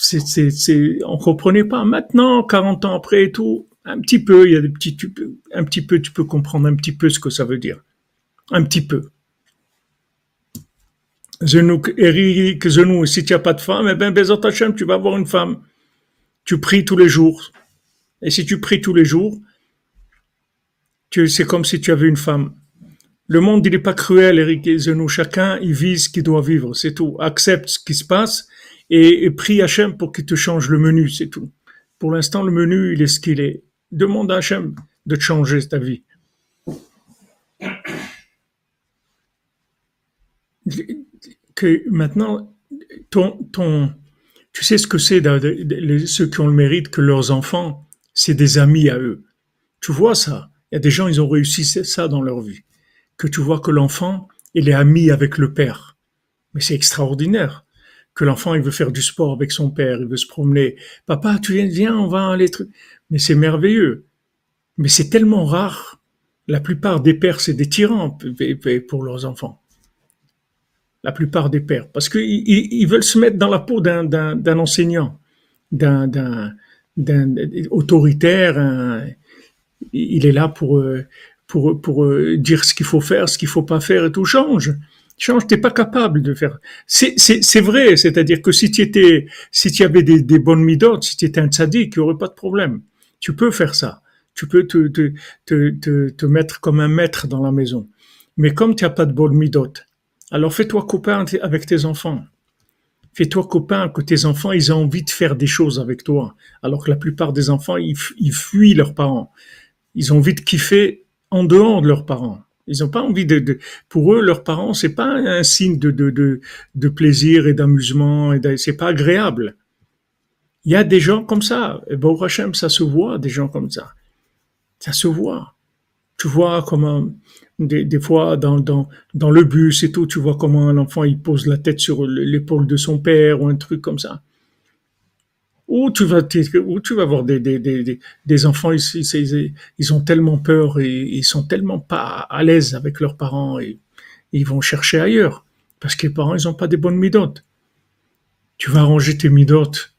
C'est, on comprenait pas. Maintenant, 40 ans après et tout, un petit peu, il y a des petits, tu peux, un petit peu, tu peux comprendre un petit peu ce que ça veut dire. Un petit peu. Zenouk, Eric, Zenou, si tu n'as pas de femme, eh ben, Hashem, tu vas avoir une femme. Tu pries tous les jours. Et si tu pries tous les jours, c'est comme si tu avais une femme. Le monde, il n'est pas cruel, Eric et Zenou. Chacun, il vit ce qu'il doit vivre. C'est tout. Accepte ce qui se passe et, prie Hachem pour qu'il te change le menu, c'est tout. Pour l'instant, le menu, il est ce qu'il est. Demande à Hachem de te changer ta vie. Que maintenant, ton, ton, tu sais ce que c'est ceux qui ont le mérite que leurs enfants, c'est des amis à eux. Tu vois ça? Il y a des gens, ils ont réussi ça dans leur vie. Que tu vois que l'enfant, il est ami avec le père. Mais c'est extraordinaire que l'enfant il veut faire du sport avec son père, il veut se promener. Papa, tu viens, viens, on va aller. Mais c'est merveilleux. Mais c'est tellement rare. La plupart des pères, c'est des tyrans pour leurs enfants. La plupart des pères, parce qu'ils ils veulent se mettre dans la peau d'un enseignant, d'un autoritaire. il est là pour euh, pour, euh, dire ce qu'il faut faire, ce qu'il faut pas faire et tout. Change. Change, t'es pas capable de faire. C'est, vrai, c'est-à-dire que si tu étais, si tu avais des, des bonnes midotes, si tu étais un tzaddik, il n'y aurait pas de problème. Tu peux faire ça. Tu peux te, te, te, te, te mettre comme un maître dans la maison. Mais comme tu n'as pas de bonnes midotes, alors fais-toi copain avec tes enfants. Fais-toi copain que tes enfants, ils ont envie de faire des choses avec toi. Alors que la plupart des enfants, ils, ils fuient leurs parents. Ils ont envie de kiffer en dehors de leurs parents. Ils n'ont pas envie de, pour eux, leurs parents, c'est pas un signe de, de, de, plaisir et d'amusement et c'est pas agréable. Il y a des gens comme ça. Et bon, Hachem, ça se voit, des gens comme ça. Ça se voit. Tu vois comment, des, des fois, dans, dans, dans le bus et tout, tu vois comment un enfant, il pose la tête sur l'épaule de son père ou un truc comme ça. Ou tu vas, ou tu vas voir des, des, des, des enfants, ils, ont tellement peur et ils sont tellement pas à l'aise avec leurs parents et, ils vont chercher ailleurs. Parce que les parents, ils ont pas des bonnes midotes. Tu vas arranger tes midotes.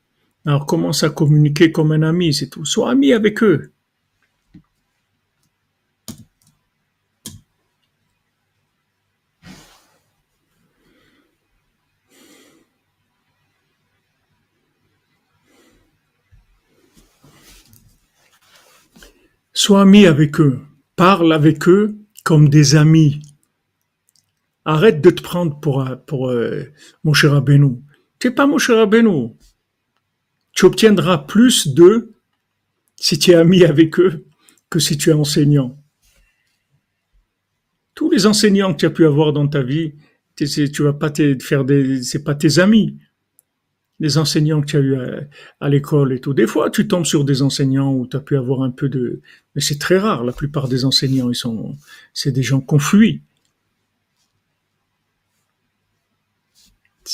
Alors commence à communiquer comme un ami, c'est tout. Sois ami avec eux. Sois ami avec eux. Parle avec eux comme des amis. Arrête de te prendre pour, pour euh, mon cher Abenou. Tu n'es pas mon cher Abenou. Tu obtiendras plus d'eux si tu es ami avec eux que si tu es enseignant. Tous les enseignants que tu as pu avoir dans ta vie, tu vas pas te faire des, c'est pas tes amis les enseignants que tu as eu à, l'école et tout. Des fois, tu tombes sur des enseignants où tu as pu avoir un peu de... Mais c'est très rare. La plupart des enseignants, ils sont, c'est des gens confluits.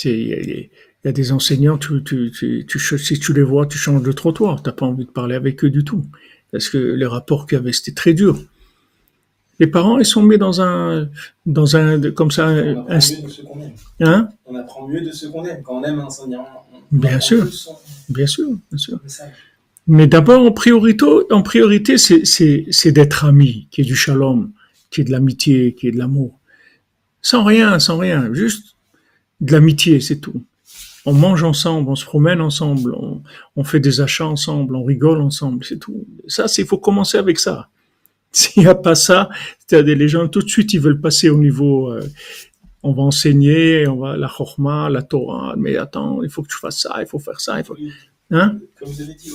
Il y, a des enseignants, tu, tu, tu, si tu les vois, tu changes de trottoir. Tu n'as pas envie de parler avec eux du tout. Parce que les rapports qu'il y avait, c'était très dur les parents, ils sont mis dans un, dans un, comme ça, on apprend mieux de ce qu'on aime. Hein? On apprend mieux de ce qu'on aime. Quand on aime un enseignant, bien sûr, bien sûr, bien sûr. Mais d'abord, en priorité, en priorité, c'est d'être ami, qui est du shalom, qui est de l'amitié, qui est de l'amour. Sans rien, sans rien, juste de l'amitié, c'est tout. On mange ensemble, on se promène ensemble, on, on fait des achats ensemble, on rigole ensemble, c'est tout. Ça, c'est, faut commencer avec ça. S'il n'y a pas ça, c'est-à-dire les gens tout de suite ils veulent passer au niveau, euh, on va enseigner, on va la chorma, la Torah, mais attends, il faut que tu fasses ça, il faut faire ça, il faut. Hein? Comme vous avez dit,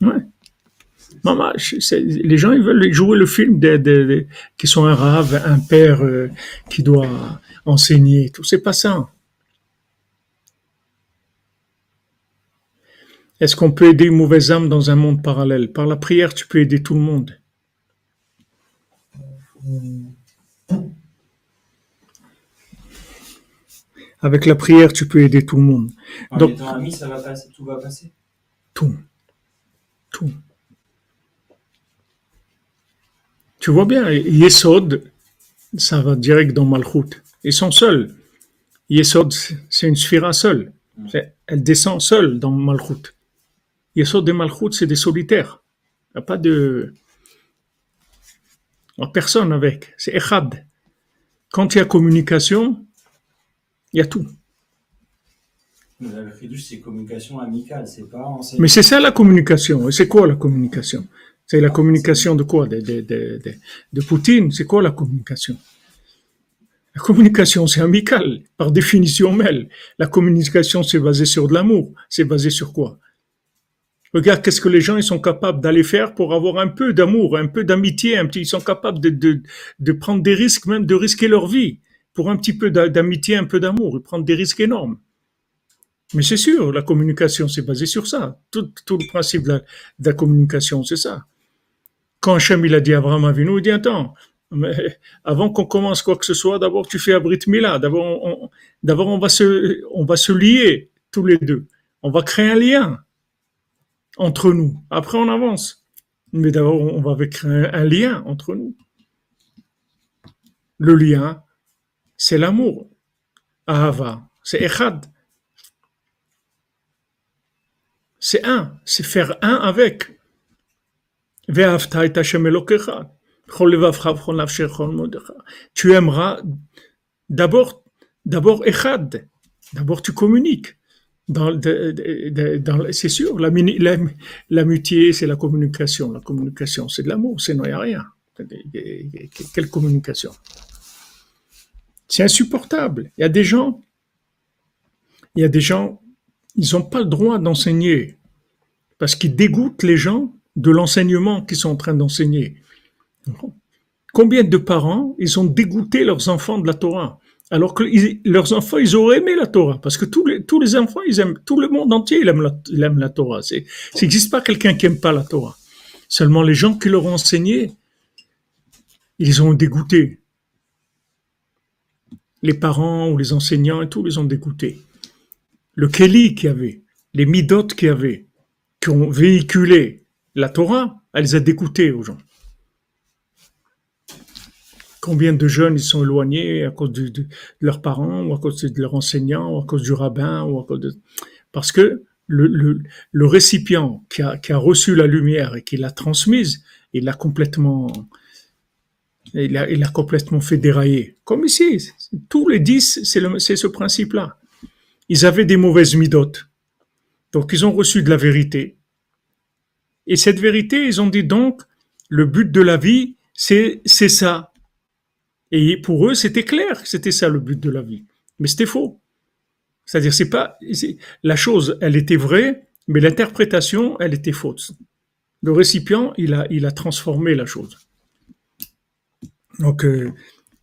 Ouais. Maman, les gens ils veulent jouer le film de, qui sont un rave, un père euh, qui doit enseigner, tout. C'est pas ça. Est-ce qu'on peut aider une mauvaise âme dans un monde parallèle? Par la prière, tu peux aider tout le monde. Avec la prière, tu peux aider tout le monde. En Donc, étant ami, ça va passer, tout va passer. Tout. Tout. Tu vois bien, Yesod, ça va direct dans Malchut. Ils sont seuls. Yesod, c'est une sphira seule. Mm. Elle descend seule dans Malchut. Yesod et Malchut, c'est des solitaires. Il n'y a pas de personne avec. C'est Echad. Quand il y a communication, il y a tout. Le c'est communication amicale, c'est pas Mais c'est ça la communication. Et c'est quoi la communication? C'est la communication de quoi? De, de, de, de, Poutine? C'est quoi la communication? La communication, c'est amical, par définition même. La communication, c'est basé sur de l'amour. C'est basé sur quoi? Regarde qu'est-ce que les gens ils sont capables d'aller faire pour avoir un peu d'amour, un peu d'amitié, un petit. Ils sont capables de, de, de prendre des risques, même de risquer leur vie pour un petit peu d'amitié, un peu d'amour, ils prendre des risques énormes. Mais c'est sûr, la communication, c'est basé sur ça. Tout, le principe de la, communication, c'est ça. Quand Hachem, il a dit à Abraham Avinu, il dit, attends, mais avant qu'on commence quoi que ce soit, d'abord tu fais Abrit Mila, d'abord on va se lier tous les deux. On va créer un lien entre nous. Après, on avance. Mais d'abord, on va créer un lien entre nous. Le lien, c'est l'amour. Ahava, c'est Echad. C'est un, c'est faire un avec. Tu aimeras d'abord, d'abord Echad. D'abord, tu communiques. Dans, c'est sûr, l'amitié, c'est la communication. La communication, c'est de l'amour, sinon il n'y a rien. Quelle communication? C'est insupportable. Il y a des gens, il y a des gens, ils n'ont pas le droit d'enseigner parce qu'ils dégoûtent les gens de l'enseignement qu'ils sont en train d'enseigner. Combien de parents, ils ont dégoûté leurs enfants de la Torah alors que leurs enfants, ils auraient aimé la Torah, parce que tous les, enfants, ils aiment, tout le monde entier, il aime la, il aime la Torah. C'est, n'existe pas quelqu'un qui aime pas la Torah. Seulement les gens qui leur ont enseigné, ils ont dégoûté. Les parents ou les enseignants et tout, les ont dégoûtés. Le Kelly qui avait, les Midot qui avait, qui ont véhiculé la Torah, elle les a dégoûtés aux gens. Combien de jeunes ils sont éloignés à cause de, leurs parents, ou à cause de leurs enseignants, ou à cause du rabbin, ou à cause de... Parce que le, le, récipient qui a, qui a, reçu la lumière et qui l'a transmise, il l'a complètement, il a, complètement fait dérailler. Comme ici, tous les dix, c'est ce principe-là. Ils avaient des mauvaises midotes. Donc, ils ont reçu de la vérité. Et cette vérité, ils ont dit donc, le but de la vie, c'est ça. Et pour eux, c'était clair que c'était ça le but de la vie. Mais c'était faux. C'est-à-dire, c'est pas, la chose, elle était vraie, mais l'interprétation, elle était fausse. Le récipient, il a transformé la chose. Donc, euh,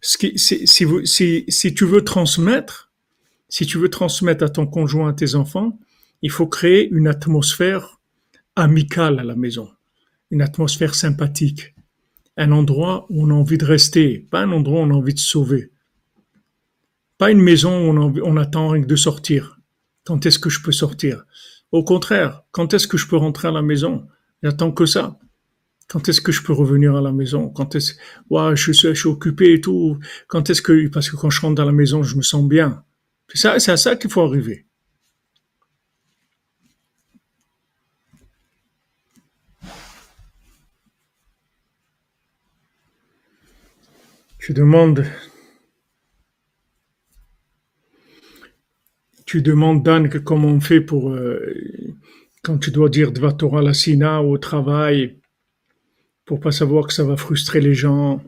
si, tu veux transmettre, si tu veux transmettre à ton conjoint, à tes enfants, il faut créer une atmosphère amicale à la maison, une atmosphère sympathique, un endroit où on a envie de rester, pas un endroit où on a envie de sauver. Pas une maison où on, on attend de sortir. Quand est-ce que je peux sortir? Au contraire, quand est-ce que je peux rentrer à la maison? J'attends que ça. Quand est-ce que je peux revenir à la maison? Quand est-ce ouais, je, suis, occupé et tout. Quand est-ce que parce que quand je rentre dans la maison, je me sens bien. C'est ça, c'est à ça qu'il faut arriver. Tu demandes, tu demandes Dan que comment on fait pour euh, quand tu dois dire Dvatora la Sina au travail pour pas savoir que ça va frustrer les gens.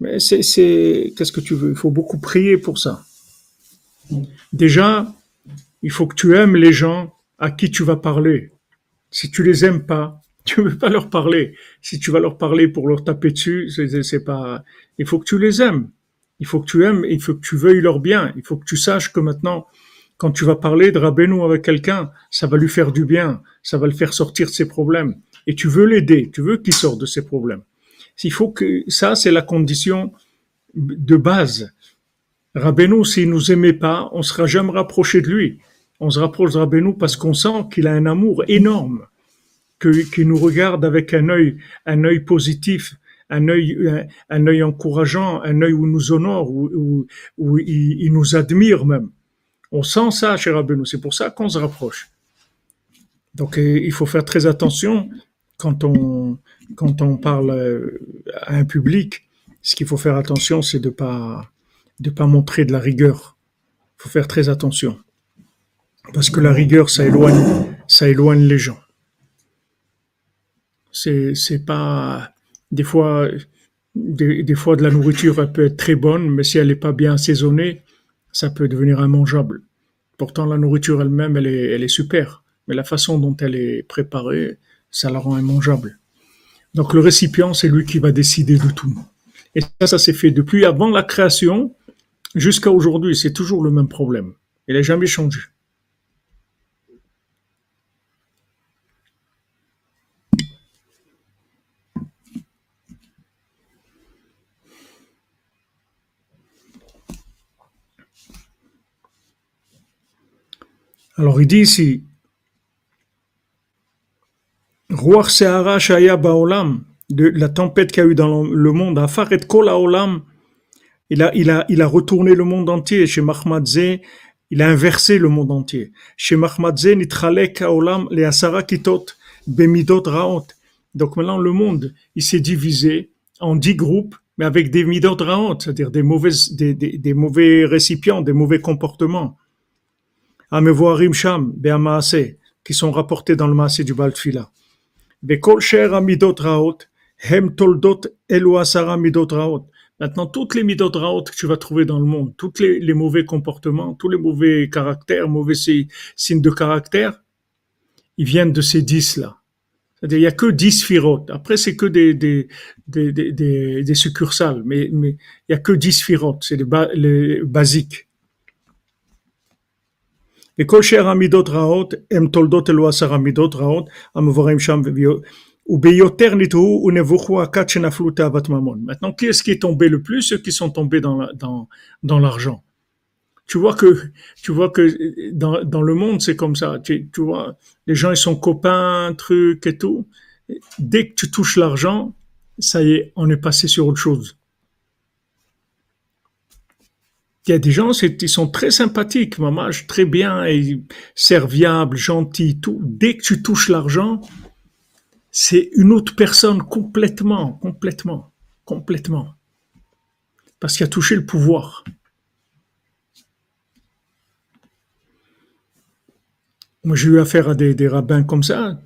Mais c'est, c'est, qu'est-ce que tu veux? Il faut beaucoup prier pour ça. Déjà, il faut que tu aimes les gens à qui tu vas parler. Si tu les aimes pas, tu veux pas leur parler. Si tu vas leur parler pour leur taper dessus, c'est pas. Il faut que tu les aimes. Il faut que tu aimes. Il faut que tu veuilles leur bien. Il faut que tu saches que maintenant, quand tu vas parler de Rabbeinu avec quelqu'un, ça va lui faire du bien. Ça va le faire sortir de ses problèmes. Et tu veux l'aider. Tu veux qu'il sorte de ses problèmes. Il faut que ça, c'est la condition de base. Rabbeinu, s'il nous aimait pas, on sera jamais rapproché de lui. On se rapproche de Rabbeinu parce qu'on sent qu'il a un amour énorme qui nous regarde avec un œil, un œil positif, un œil, un, œil encourageant, un œil où nous honore, où, où, il, nous admire même. On sent ça chez Rabbeinu, c'est pour ça qu'on se rapproche. Donc euh, il faut faire très attention quand on, quand on parle euh, à un public. Ce qu'il faut faire attention, c'est de pas de pas montrer de la rigueur. Il faut faire très attention parce que la rigueur, ça éloigne, ça éloigne les gens. C'est, pas, des fois, des, fois de la nourriture, peut être très bonne, mais si elle n'est pas bien assaisonnée, ça peut devenir immangeable. Pourtant, la nourriture elle-même, elle est, elle est super, mais la façon dont elle est préparée, ça la rend immangeable. Donc le récipient, c'est lui qui va décider de tout. Et ça, ça s'est fait depuis avant la création jusqu'à aujourd'hui. C'est toujours le même problème. Il n'a jamais changé. Alors il dit ici, Ruach Seara Shaya Baolam, de la tempête qu'il y a eu dans le monde, Afaret il a, il, a, il a retourné le monde entier. Chez Mahmadze, il a inversé le monde entier. Chez Mahmadze, Nitralek les Asara Kitot, Bemidot Raot. Donc maintenant, le monde, il s'est divisé en dix groupes, mais avec des midot raot, c'est-à-dire des, des, des, mauvais récipients, des mauvais comportements. Amevoarim Sham, Be'amaase, qui sont rapportés dans le Maasé du Baltfila. Bekol Sher Amidot Raot, Hem Toldot Eloasara Midot Raot. Maintenant, toutes les midot raot que tu vas trouver dans le monde, tous les, les, mauvais comportements, tous les mauvais caractères, mauvais signes de caractère, ils viennent de ces dix-là. C'est-à-dire, il n'y a que dix firotes. Après, c'est que des, des, des, des, des succursales, mais, mais il n'y a que dix firotes. C'est les, les basiques. וכל שאר המידות רעות הם תולדות אלו עשר המידות רעות המבוררים שם וביותר נטעו ונבוכו הכת שנפלו תאוות ממון. Maintenant, qui est-ce qui est tombé le plus? Ceux qui sont tombés dans, la, dans, dans l'argent. Tu vois que, tu vois que dans, dans le monde, c'est comme ça. Tu, tu vois, les gens, ils sont copains, trucs et tout. Dès que tu touches l'argent, ça y est, on est passé sur autre chose. Il y a des gens, ils sont très sympathiques, maman, très bien, et serviables, gentils, tout. Dès que tu touches l'argent, c'est une autre personne complètement, complètement, complètement. Parce qu'il a touché le pouvoir. Moi, j'ai eu affaire à des, des rabbins comme ça.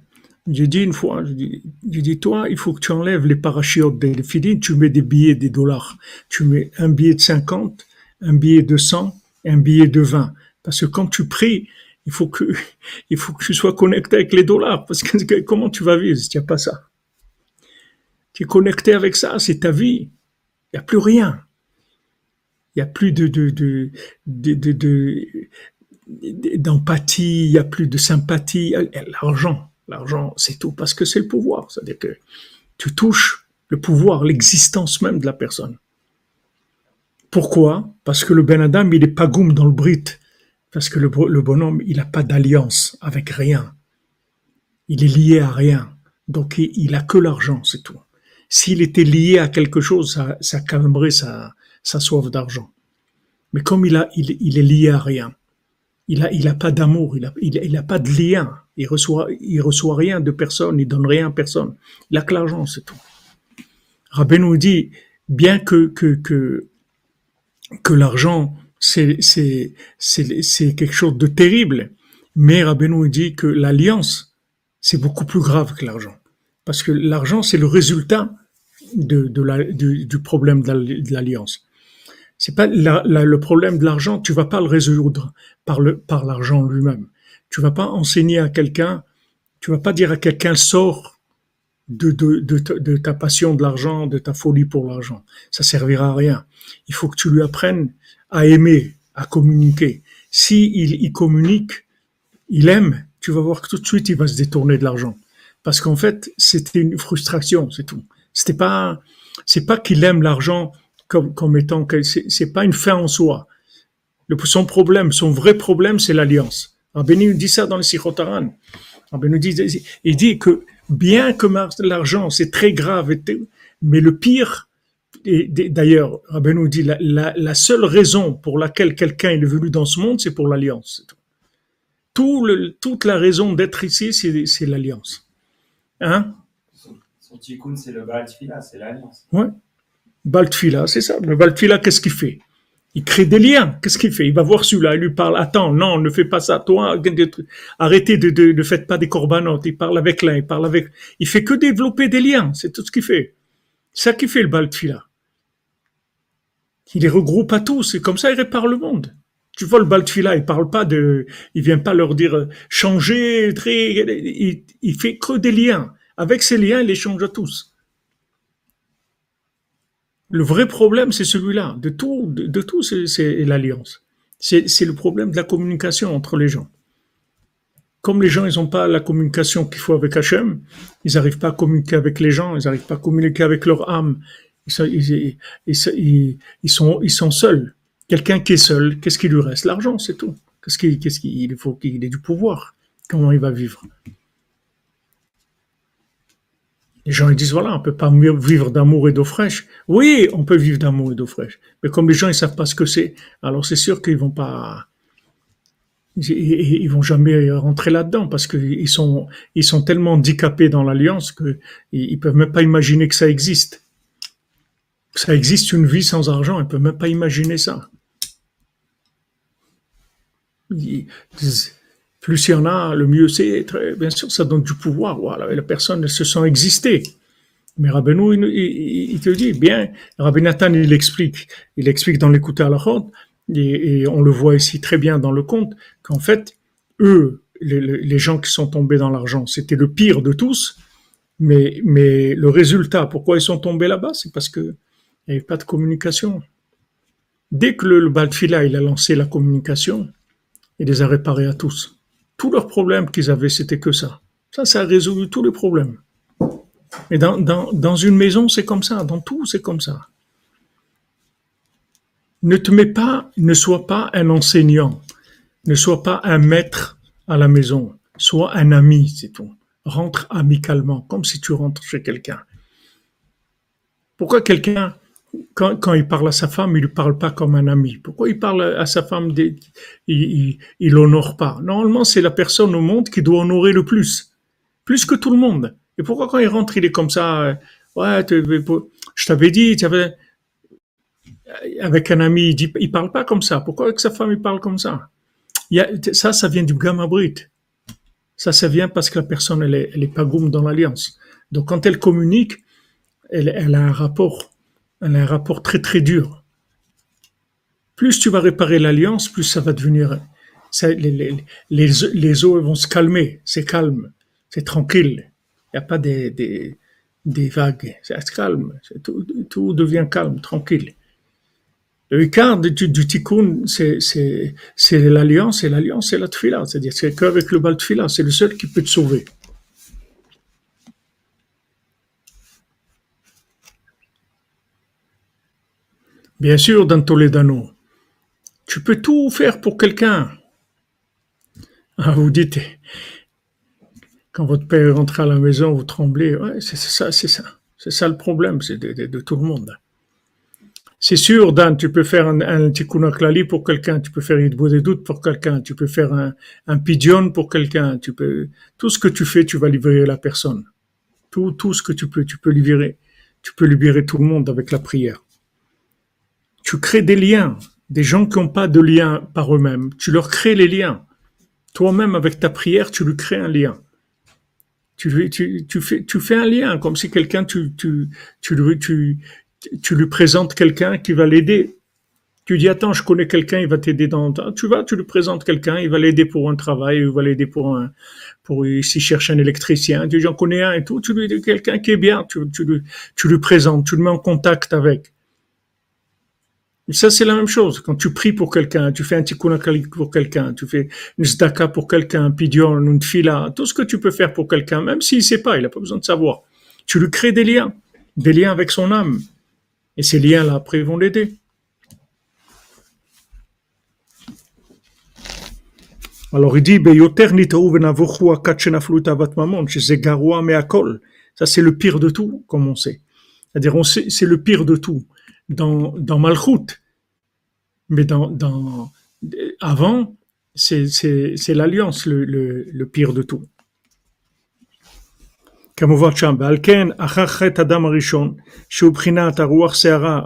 J'ai dit une fois, j'ai dit, toi, il faut que tu enlèves les parachutes des filines, tu mets des billets, des dollars. Tu mets un billet de 50, un billet de 100 et un billet de 20. Parce que quand tu pries, il faut que, tu sois connecté avec les dollars. Parce que comment tu vas vivre si tu n'as pas ça? Tu es connecté avec ça, c'est ta vie. Il n'y a plus rien. Il n'y a plus de, de, de d'empathie, il n'y a plus de sympathie. L'argent, l'argent, c'est tout parce que c'est le pouvoir. C'est-à-dire que tu touches le pouvoir, l'existence même de la personne. Pourquoi? Parce que le Ben Adam, il est pas goum dans le brit. Parce que le, bonhomme, il n'a pas d'alliance avec rien. Il est lié à rien. Donc, il, il a que l'argent, c'est tout. S'il était lié à quelque chose, ça, calmerait sa, soif d'argent. Mais comme il, a, est lié à rien, il a, il a pas d'amour, il a, il, il, a pas de lien, il reçoit, reçoit rien de personne, il donne rien à personne. Il a que l'argent, c'est tout. Rabbi nous dit, bien que, que, que, que l'argent, c'est, quelque chose de terrible, mais Rabbi nous dit que l'alliance, c'est beaucoup plus grave que l'argent. Parce que l'argent, c'est le résultat de, de la, du, du problème de l'alliance c'est pas la, le problème de l'argent, tu vas pas le résoudre par le par l'argent lui-même. Tu vas pas enseigner à quelqu'un, tu vas pas dire à quelqu'un sors de, de, de, ta passion de l'argent, de ta folie pour l'argent. Ça servira à rien. Il faut que tu lui apprennes à aimer, à communiquer. Si il, il communique, il aime, tu vas voir que tout de suite il va se détourner de l'argent. Parce qu'en fait, c'était une frustration, c'est tout. C'était pas, c'est pas qu'il aime l'argent comme, comme étant c'est pas une fin en soi. Le, son problème, son vrai problème, c'est l'alliance. Rabbeinu dit ça dans le Sichotaran. nous dit, il dit que bien que l'argent, c'est très grave, mais le pire, et d'ailleurs, nous dit, la, la, la, seule raison pour laquelle quelqu'un est venu dans ce monde, c'est pour l'alliance. Tout le, toute la raison d'être ici, c'est l'alliance. Hein? Son, son tikkun, c'est le Baal c'est l'alliance. Ouais. Baltfila, c'est ça. Le Baltfila, qu'est-ce qu'il fait? Il crée des liens. Qu'est-ce qu'il fait? Il va voir celui-là, il lui parle. Attends, non, ne fais pas ça. Toi, arrêtez de, de, ne faites pas des corbanotes. Il parle avec l'un, il parle avec. Il fait que développer des liens. C'est tout ce qu'il fait. C'est ça qui fait le Baltfila. Il les regroupe à tous. Et comme ça, il répare le monde. Tu vois, le Baltfila, il parle pas de, il vient pas leur dire changer, il fait que des liens. Avec ces liens, il les change à tous. Le vrai problème, c'est celui-là. De tout, de, tout, c'est l'alliance. C'est le problème de la communication entre les gens. Comme les gens, ils n'ont pas la communication qu'il faut avec Hachem, ils n'arrivent pas à communiquer avec les gens, ils n'arrivent pas à communiquer avec leur âme. Ils, sont, ils sont seuls. Quelqu'un qui est seul, qu'est-ce qu'il lui reste? L'argent, c'est tout. Qu'est-ce qu'il qu qu faut qu'il ait du pouvoir? Comment il va vivre? Les gens ils disent voilà, on peut pas vivre d'amour et d'eau fraîche. Oui, on peut vivre d'amour et d'eau fraîche. Mais comme les gens ils savent pas ce que c'est, alors c'est sûr qu'ils vont pas, ils, vont jamais rentrer là-dedans parce qu'ils sont, ils sont tellement handicapés dans l'alliance que ils peuvent même pas imaginer que ça existe. Ça existe une vie sans argent, on ne peut même pas imaginer ça. Plus il y en a, le mieux c'est. Bien sûr, ça donne du pouvoir. Voilà, la personne se sent exister. Mais Rabbeinu, il, te dit, bien, Rabbi Nathan, il explique, il explique dans l'écouter à la route, et, on le voit ici très bien dans le conte, qu'en fait, eux, les, gens qui sont tombés dans l'argent, c'était le pire de tous, mais, le résultat, pourquoi ils sont tombés là-bas, c'est parce qu'il n'y avait pas de communication. Dès que le, le Baltfila, il a lancé la communication, il les a réparés à tous. Tous leurs problèmes qu'ils avaient, c'était que ça. Ça, ça a résolu tous les problèmes. Mais dans, dans, dans une maison, c'est comme ça. Dans tout, c'est comme ça. Ne te mets pas, ne sois pas un enseignant. Ne sois pas un maître à la maison. Sois un ami, c'est tout. Rentre amicalement, comme si tu rentres chez quelqu'un. Pourquoi quelqu'un, quand, quand, il parle à sa femme, il ne parle pas comme un ami Pourquoi il parle à sa femme, il l'honore pas? Normalement, c'est la personne au monde qui doit honorer le plus, plus que tout le monde. Et pourquoi quand il rentre, il est comme ça euh, Ouais, je t'avais dit, tu avais... avec un ami, il, dit, parle pas comme ça. Pourquoi avec sa femme, il parle comme ça? Ça, ça vient du gamma brut. Ça, ça vient parce que la personne, elle est, elle est pas goum dans l'alliance. Donc, quand elle communique, elle, elle, a un rapport, elle a un rapport très très dur. Plus tu vas réparer l'alliance, plus ça va devenir, ça, les, les, les, les eaux vont se calmer. C'est calme, c'est tranquille. Il n'y a pas des, des, des vagues. C'est calme. Tout, tout, devient calme, tranquille. Le quart du, du tikkun, c'est l'alliance, et l'alliance, c'est la tfila. C'est-à-dire, c'est qu'avec le bal tfila, c'est le seul qui peut te sauver. Bien sûr, dans Toledano, tu peux tout faire pour quelqu'un. Ah, vous dites, quand votre père rentre à la maison, vous tremblez. Ouais, c'est ça, c'est ça. C'est ça le problème, c'est de, tout le monde. C'est sûr, Dan, tu peux faire un, un tikkun pour quelqu'un, tu peux faire une des doutes pour quelqu'un, tu peux faire un, un pidion pour quelqu'un, tu peux, tout ce que tu fais, tu vas libérer la personne. Tout, tout ce que tu peux, tu peux libérer. Tu peux libérer tout le monde avec la prière. Tu crées des liens. Des gens qui n'ont pas de lien par eux-mêmes, tu leur crées les liens. Toi-même, avec ta prière, tu lui crées un lien. Tu, fais, tu fais un lien, comme si quelqu'un, tu, tu, lui présentes quelqu'un qui va l'aider. Tu dis, attends, je connais quelqu'un, il va t'aider dans, tu vas, tu lui présentes quelqu'un, il va l'aider pour un travail, il va l'aider pour un, pour, s'il cherche un électricien, tu dis, j'en connais un et tout, tu lui dis quelqu'un qui est bien, tu, tu lui présentes, tu le mets en contact avec. Ça, c'est la même chose. Quand tu pries pour quelqu'un, tu fais un tikkun pour quelqu'un, tu fais une zdaka pour quelqu'un, un pidion, une fila, tout ce que tu peux faire pour quelqu'un, même s'il ne sait pas, il n'a pas besoin de savoir. Tu lui crées des liens, des liens avec son âme. Et ces liens-là, après, vont l'aider. Alors il dit, ça c'est le pire de tout, comme on sait. C'est-à-dire, c'est le pire de tout dans, dans. Mais dans, dans, avant, c'est, c'est, c'est l'alliance le, le, le pire de tout. כמובן שם, ועל כן אחר חטא אדם הראשון, שהוא בחינת הרוח שערה,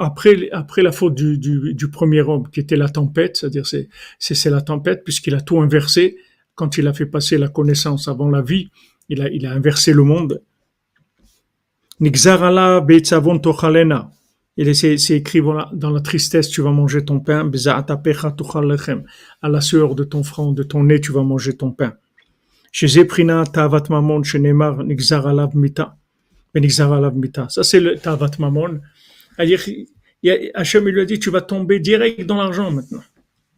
après, après la faute du, du, du, premier homme, qui était la tempête, c'est-à-dire c'est, c'est, c'est la tempête, puisqu'il a tout inversé, quand il a fait passer la connaissance avant la vie, il a, il a inversé le monde, Nixarala betzavon tochalena. Et c'est, c'est écrit voilà, dans la tristesse, tu vas manger ton pain. À la sueur de ton front, de ton nez, tu vas manger ton pain. Chez Zeprina tavat mamon shenemar nixaralav mita. mita. Ça, c'est le tavat mamon. Hachem lui a dit, tu vas tomber direct dans l'argent maintenant.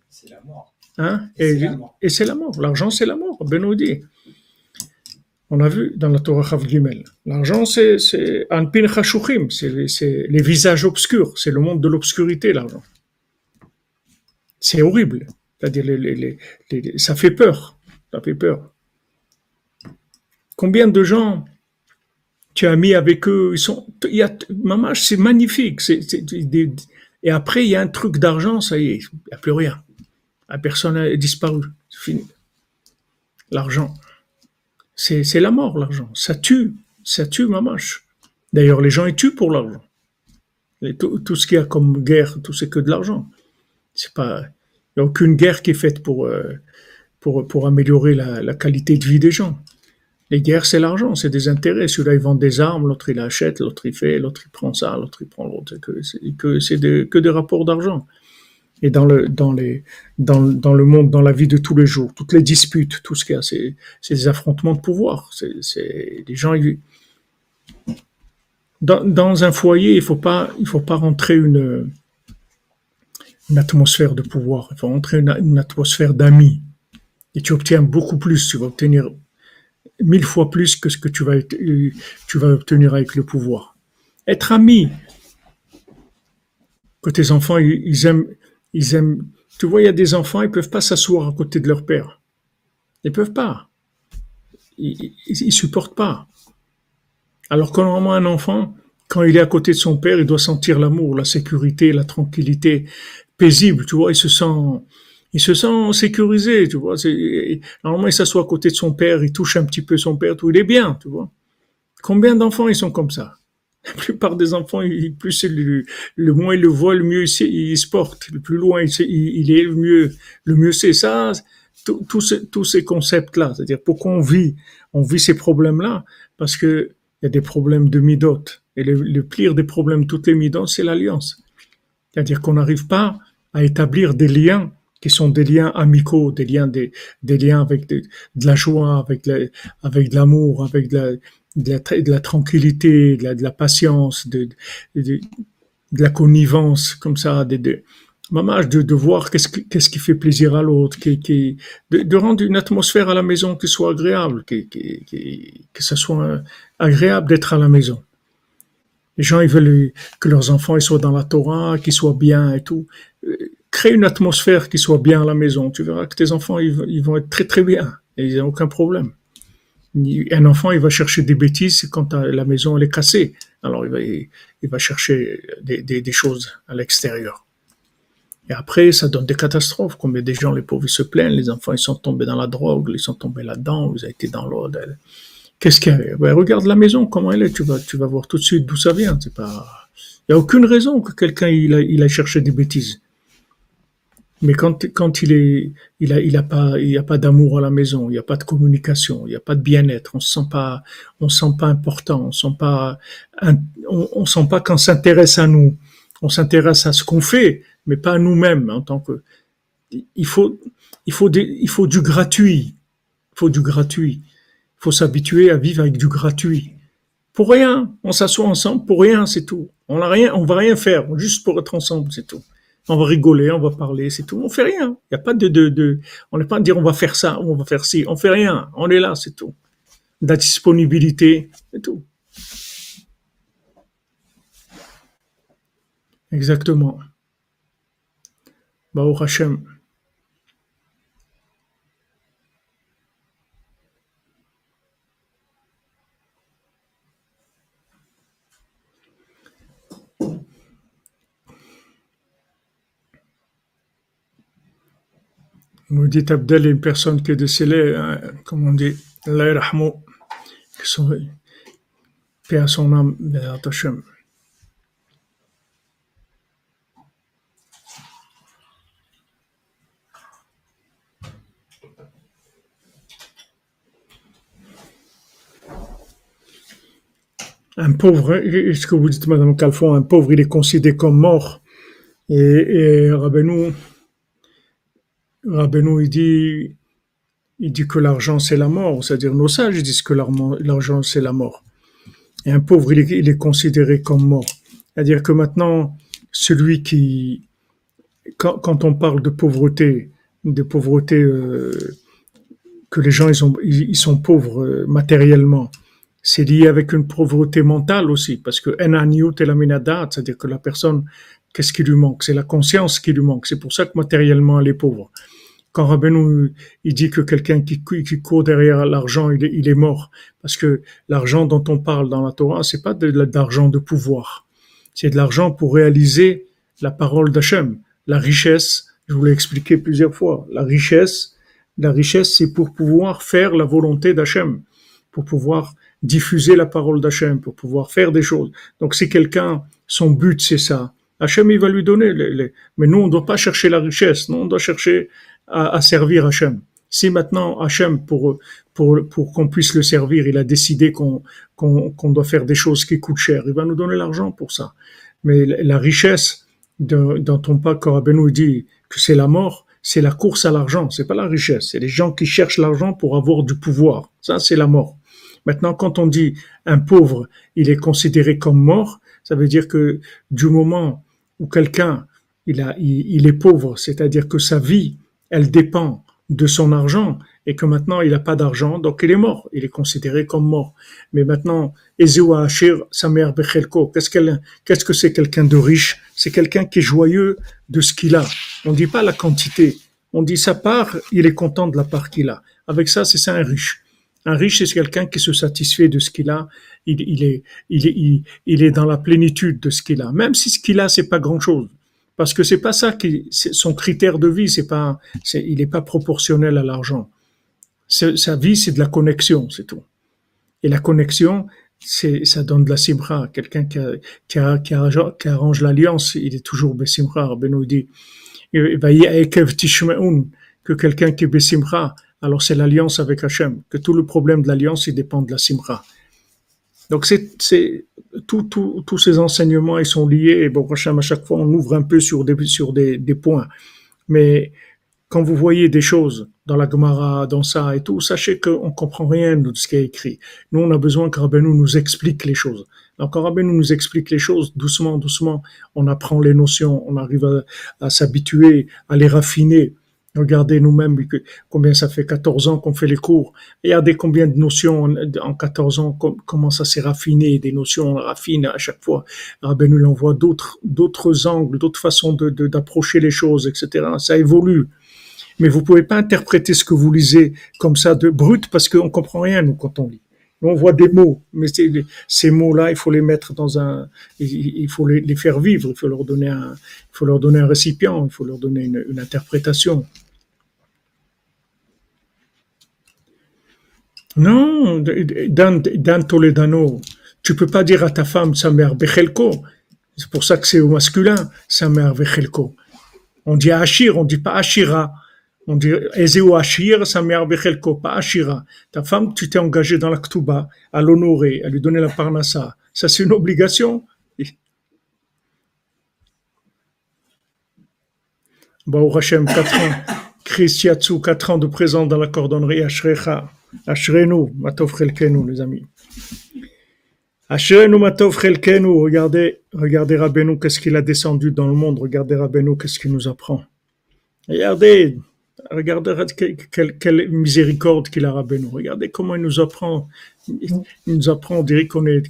C'est la mort. Hein? Et, et c'est la mort. L'argent, c'est la mort. Benoît dit. On a vu dans la Torah Chav Gimel. L'argent, c'est, Anpin Chashuchim, c'est, les visages obscurs, c'est le monde de l'obscurité, l'argent. C'est horrible. C'est-à-dire, ça fait peur. Ça fait peur. Combien de gens tu as mis avec eux, ils sont, il y a, c'est magnifique. Et après, il y a un truc d'argent, ça y est, il n'y a plus rien. La personne a disparu. C'est fini. L'argent c'est la mort, l'argent. Ça tue, ça tue mamache. D'ailleurs, les gens ils tuent pour l'argent. Tout, tout ce qu'il y a comme guerre, tout c'est que de l'argent. Pas, il n'y a aucune guerre qui est faite pour, euh, pour, améliorer la, qualité de vie des gens. Les guerres, c'est l'argent, c'est des intérêts. Celui-là, il vend des armes, l'autre, il achète, l'autre, il fait, l'autre, il prend ça, l'autre, il prend l'autre. C'est que, que, que des rapports d'argent. Et dans le, dans, les, dans, dans le monde, dans la vie de tous les jours, toutes les disputes, tout ce qu'il y a, c'est, des affrontements de pouvoir. C'est, les gens, dans, dans un foyer, il faut faut pas rentrer une, une atmosphère de pouvoir. Il faut rentrer une, une atmosphère d'amis. Et tu obtiens beaucoup plus. Tu vas obtenir mille fois plus que ce que tu vas, tu vas obtenir avec le pouvoir. Être ami. Que tes enfants, ils aiment, ils aiment. Tu vois, il y a des enfants, ils peuvent pas s'asseoir à côté de leur père. Ils peuvent pas. Ils, ils, supportent pas. Alors que normalement, un enfant, quand il est à côté de son père, il doit sentir l'amour, la sécurité, la tranquillité, paisible, tu vois, il se sent, il se sent sécurisé, tu vois. Normalement, il s'assoit à côté de son père, il touche un petit peu son père, tout, il est bien, tu vois. Combien d'enfants ils sont comme ça? La plupart des enfants, il- plus le, le moins ils le voient, le mieux il, se- il se porte. Le plus loin il, se- il- est, le mieux, le mieux c'est ça. Tous tous ces, concepts-là, c'est-à-dire pourquoi on vit, on vit ces problèmes-là, parce que il y a des problèmes de midot. Et le, pire des problèmes, toutes les midot, c'est l'alliance. C'est-à-dire qu'on n'arrive pas à établir des liens qui sont des liens amicaux, des liens, des, des liens avec de, de la joie, avec, la- avec de l'amour, avec de la, de la, tranquillité, de la, patience, de, la connivence, comme ça, de, de, de, de voir qu'est-ce qui, qu'est-ce qui fait plaisir à l'autre, qui, qui, de, rendre une atmosphère à la maison qui soit agréable, qui, qui, qui- que ce soit agréable d'être à la maison. Les gens, ils veulent que leurs enfants ils soient dans la Torah, qu'ils soient bien et tout. Euh, Crée une atmosphère qui soit bien à la maison. Tu verras que tes enfants, ils, ils vont être très très bien. Et ils n'ont aucun problème. Un enfant, il va chercher des bêtises quand la maison elle est cassée. Alors il va, chercher des, choses à l'extérieur. Et après, ça donne des catastrophes. Combien des gens, les pauvres, ils se plaignent. Les enfants, ils sont tombés dans la drogue, ils sont tombés là-dedans, ils ont été dans l'eau. Qu'est-ce qu'il y a? Ben, Regarde la maison, comment elle est. Tu vas, tu vas voir tout de suite d'où ça vient. Pas. Il n'y a aucune raison que quelqu'un il a cherché des bêtises. Mais quand, quand il est, il a, il a pas, il y a pas d'amour à la maison, il n'y a pas de communication, il n'y a pas de bien-être, on se sent pas, on se sent pas important, on se sent pas, on, on sent pas qu'on s'intéresse à nous, on s'intéresse à ce qu'on fait, mais pas à nous-mêmes en tant que. Il faut, il faut, des- il faut du gratuit, il faut du gratuit, il faut s'habituer à vivre avec du gratuit. Pour rien, on s'assoit ensemble pour rien, c'est tout. On a rien, on va rien faire, juste pour être ensemble, c'est tout. On va rigoler, on va parler, c'est tout. On fait rien. Il n'y a pas de, de, de, on n'est pas de dire on va faire ça, ou on va faire ci. On fait rien. On est là, c'est tout. La disponibilité, c'est tout. Exactement. Baruch Hashem. Nous dit Abdel, une personne qui est décédée, hein, comme on dit, Allah son- paix à son âme, Béat Hashem. Un pauvre, ce que vous dites, Madame Calfon, un pauvre, il est considéré comme mort. Et, et Rabbeinu, Rabbeinu, il dit, il dit que l'argent c'est la mort, c'est-à-dire nos sages disent que l'argent c'est la mort. Et un pauvre il est, considéré comme mort. C'est-à-dire que maintenant, celui qui, quand, on parle de pauvreté, de pauvreté, euh, que les gens ils, ont, ils, ils sont pauvres euh, matériellement, c'est lié avec une pauvreté mentale aussi, parce que c'est-à-dire que la personne, qu'est-ce qui lui manque? C'est la conscience qui lui manque. C'est pour ça que matériellement elle est pauvre quand Rabbeinu il dit que quelqu'un qui, cou- qui court derrière l'argent, il est, mort. Parce que l'argent dont on parle dans la Torah, c'est pas de, la- d'argent de pouvoir. C'est de l'argent pour réaliser la parole d'Hachem. La richesse, je vous l'ai expliqué plusieurs fois, la richesse, la richesse, c'est pour pouvoir faire la volonté d'Hachem, pour pouvoir diffuser la parole d'Hachem, pour pouvoir faire des choses. Donc si quelqu'un, son but c'est ça, Hachem il va lui donner. Les, Mais nous on ne doit pas chercher la richesse, nous on doit chercher à, servir Hachem. Si maintenant Hachem, pour, pour, pour qu'on puisse le servir, il a décidé qu'on qu'on doit faire des choses qui coûtent cher, il va nous donner l'argent pour ça. Mais la richesse, dont ton pas nous dit que c'est la mort, c'est la course à l'argent, c'est pas la richesse. C'est les gens qui cherchent l'argent pour avoir du pouvoir. Ça, c'est la mort. Maintenant, quand on dit un pauvre, il est considéré comme mort, ça veut dire que du moment où quelqu'un il, est pauvre, c'est-à-dire que sa vie, elle dépend de son argent, et que maintenant il n'a pas d'argent, donc il est mort, il est considéré comme mort. Mais maintenant, Ezua Ashir, sa mère Bechelko, qu'est-ce qu'elle, qu'est-ce que c'est quelqu'un de riche? C'est quelqu'un qui est joyeux de ce qu'il a. On ne dit pas la quantité, on dit sa part, il est content de la part qu'il a. Avec ça, c'est ça un riche. Un riche, c'est quelqu'un qui se satisfait de ce qu'il a. Il, il, est, il, est, il, est dans la plénitude de ce qu'il a. Même si ce qu'il a, c'est pas grand chose. Parce que c'est pas ça qui, son critère de vie, c'est pas, il n'est pas proportionnel à l'argent sa vie, c'est de la connexion, c'est tout. Et la connexion, c'est, ça donne de la simra. Quelqu'un qui, qui, arrange l'alliance, il est toujours besimra. nous dit, que quelqu'un qui est besimra, alors c'est l'alliance avec Hachem. Que tout le problème de l'alliance, il dépend de la simra. Donc c'est, tous ces enseignements, ils sont liés. Et bon, Hachem, à chaque fois, on ouvre un peu sur des, sur des, points. Mais quand vous voyez des choses dans la Gemara, dans ça et tout, sachez qu'on comprend rien de ce qui est écrit. Nous, on a besoin que Rabbeinu nous explique les choses. Donc, quand Rabbeinu nous explique les choses, doucement, doucement, on apprend les notions, on arrive à, s'habituer, à les raffiner. Regardez nous-mêmes combien ça fait 14 ans qu'on fait les cours. Regardez combien de notions en 14 ans, comment ça s'est raffiné, des notions on raffine à chaque fois. Rabbeinu l'envoie d'autres, d'autres angles, d'autres façons d'approcher les choses, etc. Ça évolue mais vous pouvez pas interpréter ce que vous lisez comme ça de brut parce qu'on comprend rien nous quand on lit. On voit des mots, mais ces mots-là, il faut les mettre dans un, il faut les, faire vivre, il faut leur donner un, il faut leur donner un récipient, il faut leur donner une, interprétation. Non, dans, dans Toledano, tu peux pas dire à ta femme sa mère Bechelko. C'est pour ça que c'est au masculin, sa mère Bechelko. On dit Achir, on dit pas Achira. On dit Ezeu Ashir, sa mère Bechelko, pas Ashira. Ta femme, tu t'es engagé dans la Ktuba à l'honorer, à lui donner la parnassa. Ça, c'est une obligation. Baou Hashem, 4 ans. Chris Yatsu, 4 ans de présence dans la cordonnerie Ashrecha. Ashrenu, Matov Chelkenu, les amis. Ashrenu, Matov Chelkenu. Regardez, regardez Rabbeinu, qu'est-ce qu'il a descendu dans le monde. Regardez Rabbeinu, qu'est-ce qu'il nous apprend. Regardez, Regardez quelle, miséricorde qu'il a Rabbeinu. Regardez comment il nous apprend. Il nous apprend, on dirait qu'on est,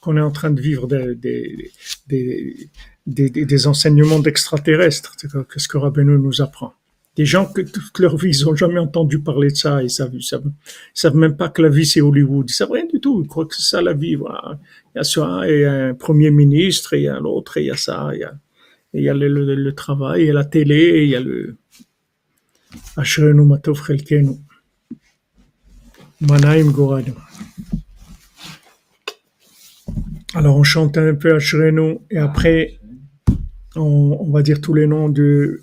qu'on est en train de vivre des, des, des, des, enseignements d'extraterrestres. quest ce que Rabbeinu nous apprend. Des gens que toute leur vie, ils n'ont jamais entendu parler de ça. Ils savent, ils savent, savent même pas que la vie, c'est Hollywood. Ils savent rien du tout. Ils croient que c'est ça la vie. Il y a ça, et un premier ministre, il y a l'autre, il y a ça, il y a, il y a le, travail, il y a la télé, il y a le, alors on chante un peu Ashrenu et après on, va dire tous les noms de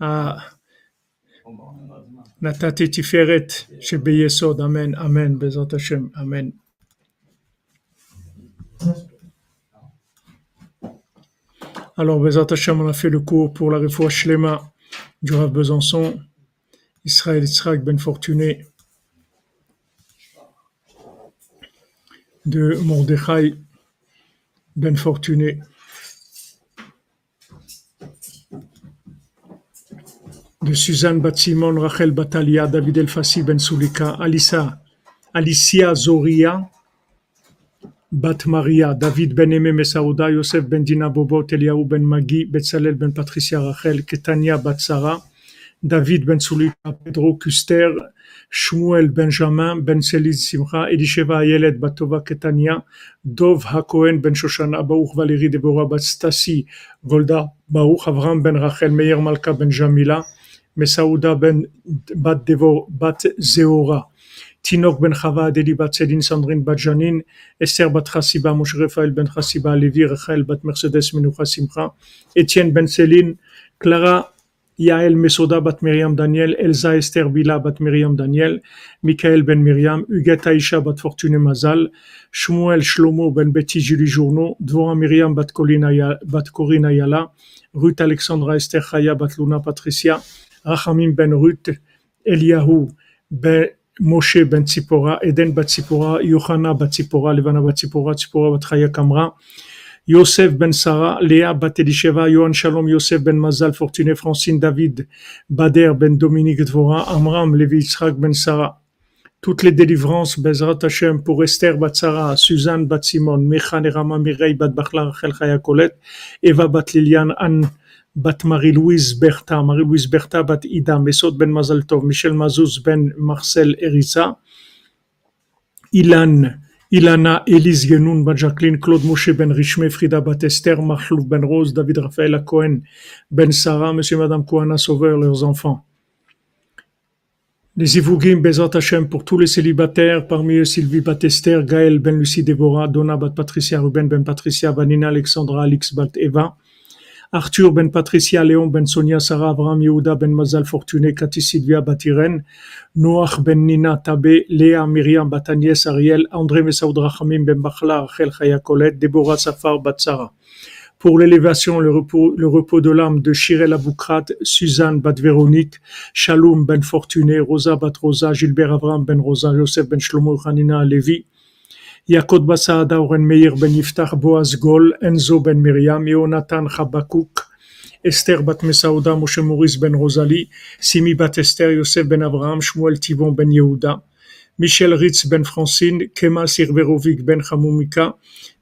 à Natati Tiferet Shebeyesod. Amen, Amen, Bezat Hashem, Amen. Alors, Bezat Hashem, on a fait le cours pour la réfoua Shlema du Rav Besançon, Israël Israël Ben Fortuné, de Mordechai Ben Fortuné. De Suzanne Batsimon, Rachel Batalia, David Elfassi Ben Sulika, Alissa, Alicia Zoria, Bat Maria, David Ben Aimé Messaouda, Yosef Ben Dina Bobot, Eliaou Ben Magi, Betzalel Ben Patricia Rachel, Ketania Batsara, David Ben Sulika, Pedro Custer, Shmuel Benjamin, Ben Seliz Simcha, Elisheva Ayelet Batova Ketania, Dov Hakohen Ben Shoshana, Baruch Valérie Deborah Bat Stasi, Golda, Baruch Avram Ben Rachel, Meir Malka Ben Jamila, Messaouda Ben Bat Devor Bat Zeora, Tinok Ben Chava, Adeli Bat Sedin, Sandrine Bat Janine, Esther Bat Chassiba, Moshe Ben Chassiba, Levi Rachel Bat Mercedes Menucha Simcha, Etienne Ben Céline, Clara Yael Mesoda Bat Miriam Daniel, Elsa Esther Bila Bat Miriam Daniel, Michael Ben Miriam, Huguette Aisha Bat Fortune Mazal, Shmuel Shlomo Ben Betty Julie Journo, Dvora Miriam Bat Colin Aya- Bat Ruth Alexandra Esther Chaya Bat Luna Patricia, Rachamim Ben Ruth, Eliyahu Ben Moshe Ben Tzipora, Eden Bat Tzipora, Yohana Bat Tzipora, Levana Bat Tzipora, Tzipora Bat Chaya Kamra, Yosef Ben Sarah, Léa Bat Elisheva, Yohan Shalom, Yosef Ben Mazal, Fortuné, Francine David, Bader Ben Dominique Dvora, Amram, Levi Yitzhak Ben Sarah. Toutes les délivrances, Bezrat Hashem, pour Esther Bat Sarah, Suzanne Bat Simon, Mechan Rama Mireille Bat Bachla, Rachel Chaya Colette, Eva Bat Liliane, Anne Bat Marie-Louise Bertha, Marie-Louise Bertha Bat Ida, Mesot Ben Mazal Tov, Michel Mazouz Ben Marcel Erissa, Ilan, Ilana, Elise Genoun, Bat Jacqueline, Claude Moshe Ben Richme, Frida Bat Esther, Marlouf Ben Rose, David Raphaël Cohen, Ben Sarah, Monsieur Madame Kouana Sauveur, leurs enfants. Les Ivougim, Bezat Hashem, pour tous les célibataires, parmi eux Sylvie Bat Esther, Gaël Ben Lucie Déborah, Donna Bat Patricia, Ruben Ben Patricia, Vanina Alexandra, Alix Bat Eva, Arthur Ben Patricia, Léon Ben Sonia, Sarah Abraham, Yehuda Ben Mazal Fortuné, Cathy Sylvia Batiren, Noach Ben Nina Tabé, Léa Myriam Bat Agnès Ariel, André Messaoud Rachamim Ben Bachla, Rachel Chaya Colette, Déborah Safar Bat Sarah. Pour l'élévation, le repos, le repos de l'âme de Shirel Aboukrat, Suzanne Bat Véronique, Shalom Ben Fortuné, Rosa Bat Rosa, Gilbert Abraham Ben Rosa, Joseph Ben Shlomo Hanina Levi, Yaakov Basaada, Oren Meir Ben Yiftach, Boaz Gol, Enzo Ben Miriam, Yonatan Chabakouk, Esther Bat Mesaouda, Moshe Maurice Ben Rosalie, Simi Bat Esther, Yosef Ben Abraham, Shmuel Tivon Ben Yehuda, Michel Ritz Ben Francine, Kemal Sirverovic Ben Chamoumika,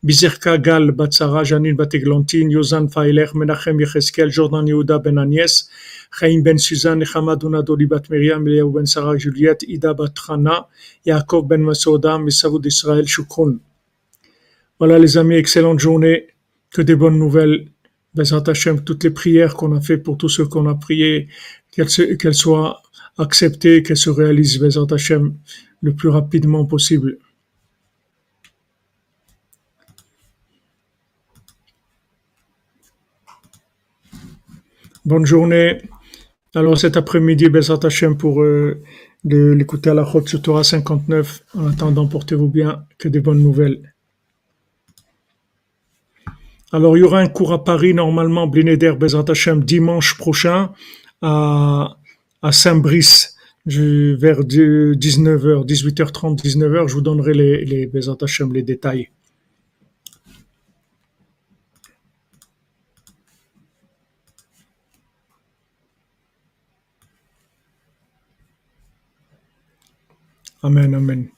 Bizerka Gal Bat Sarah, Janine Bat Eglantine, Yozan Failer, Menachem Yecheskel, Jordan Yehuda Ben Agnès, Chaim Ben Suzanne, Nechama Donadoli Bat Miriam, Ben Sarah Juliette, Ida Bat Chana, Yaakov Ben Masouda, Messaoud Israël Shukron. Voilà les amis, excellente journée, que des bonnes nouvelles. Hashem, toutes les prières qu'on a fait pour tous ceux qu'on a priés, qu'elles soient acceptées, qu'elles se réalisent, Hashem, le plus rapidement possible. Bonne journée. Alors cet après-midi, Bezrat Hashem, pour euh, l'écouter à la Chot sur Torah 59. En attendant, portez-vous bien, que des bonnes nouvelles. Alors, il y aura un cours à Paris, normalement, Blinéder Bezrat Hashem, dimanche prochain, à, à Saint-Brice, je- vers 19h, 18h30, 19h. Je vous donnerai les, les les détails. Amen, amen.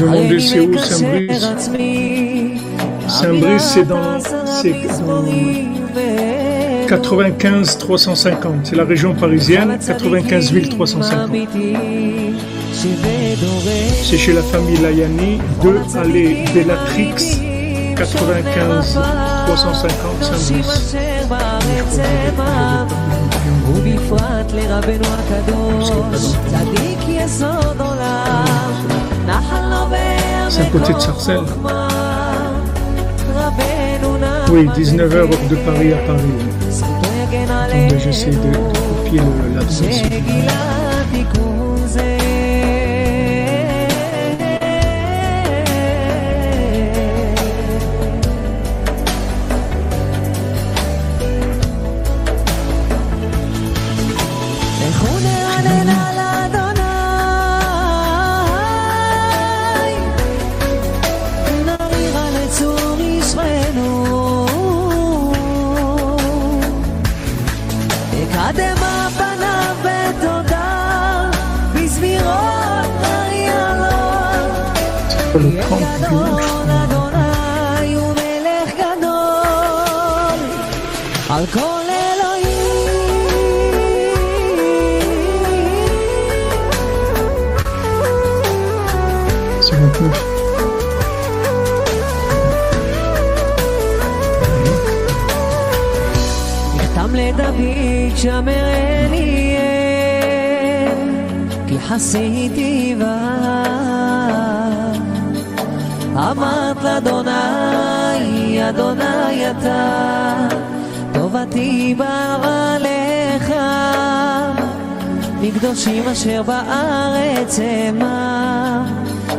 Vous demandez c'est où Saint-Brice Saint-Brice, c'est dans, c'est dans 95 350. C'est la région parisienne, 95 350. C'est chez la famille Layani, 2 allée Bellatrix, 95 350 Saint-Brice. ובפרט לרבנו הקדוש, צדיק יסוד עולם, נחל נובע C'est à côté de Sarcelles. בחוכמה, רבנו נע Oui, 19h heure de Paris à Paris. זכותו יגן Attendez, עלינו, j'essaie de, de copier le- לדוד שמר אליאל, כי חסיתי בה. אמרת לאדוני, אדוני אתה, טובתי באה לך, מקדושים אשר בארץ המה,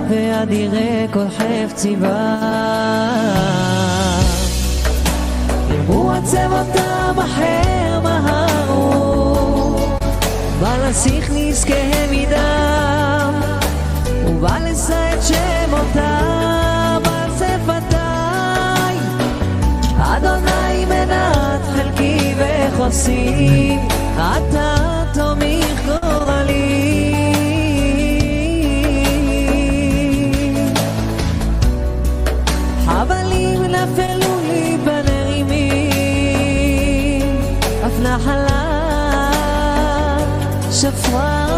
ואדירי כל חפצי בה. הוא עצב אותם אחר מהרו, בא לשיח נזקיהם מדם, ובא לשא את שמותם על שפתיי. אדוני מנת חלקי וחוסי, אתה תומיך גורלי. To fly.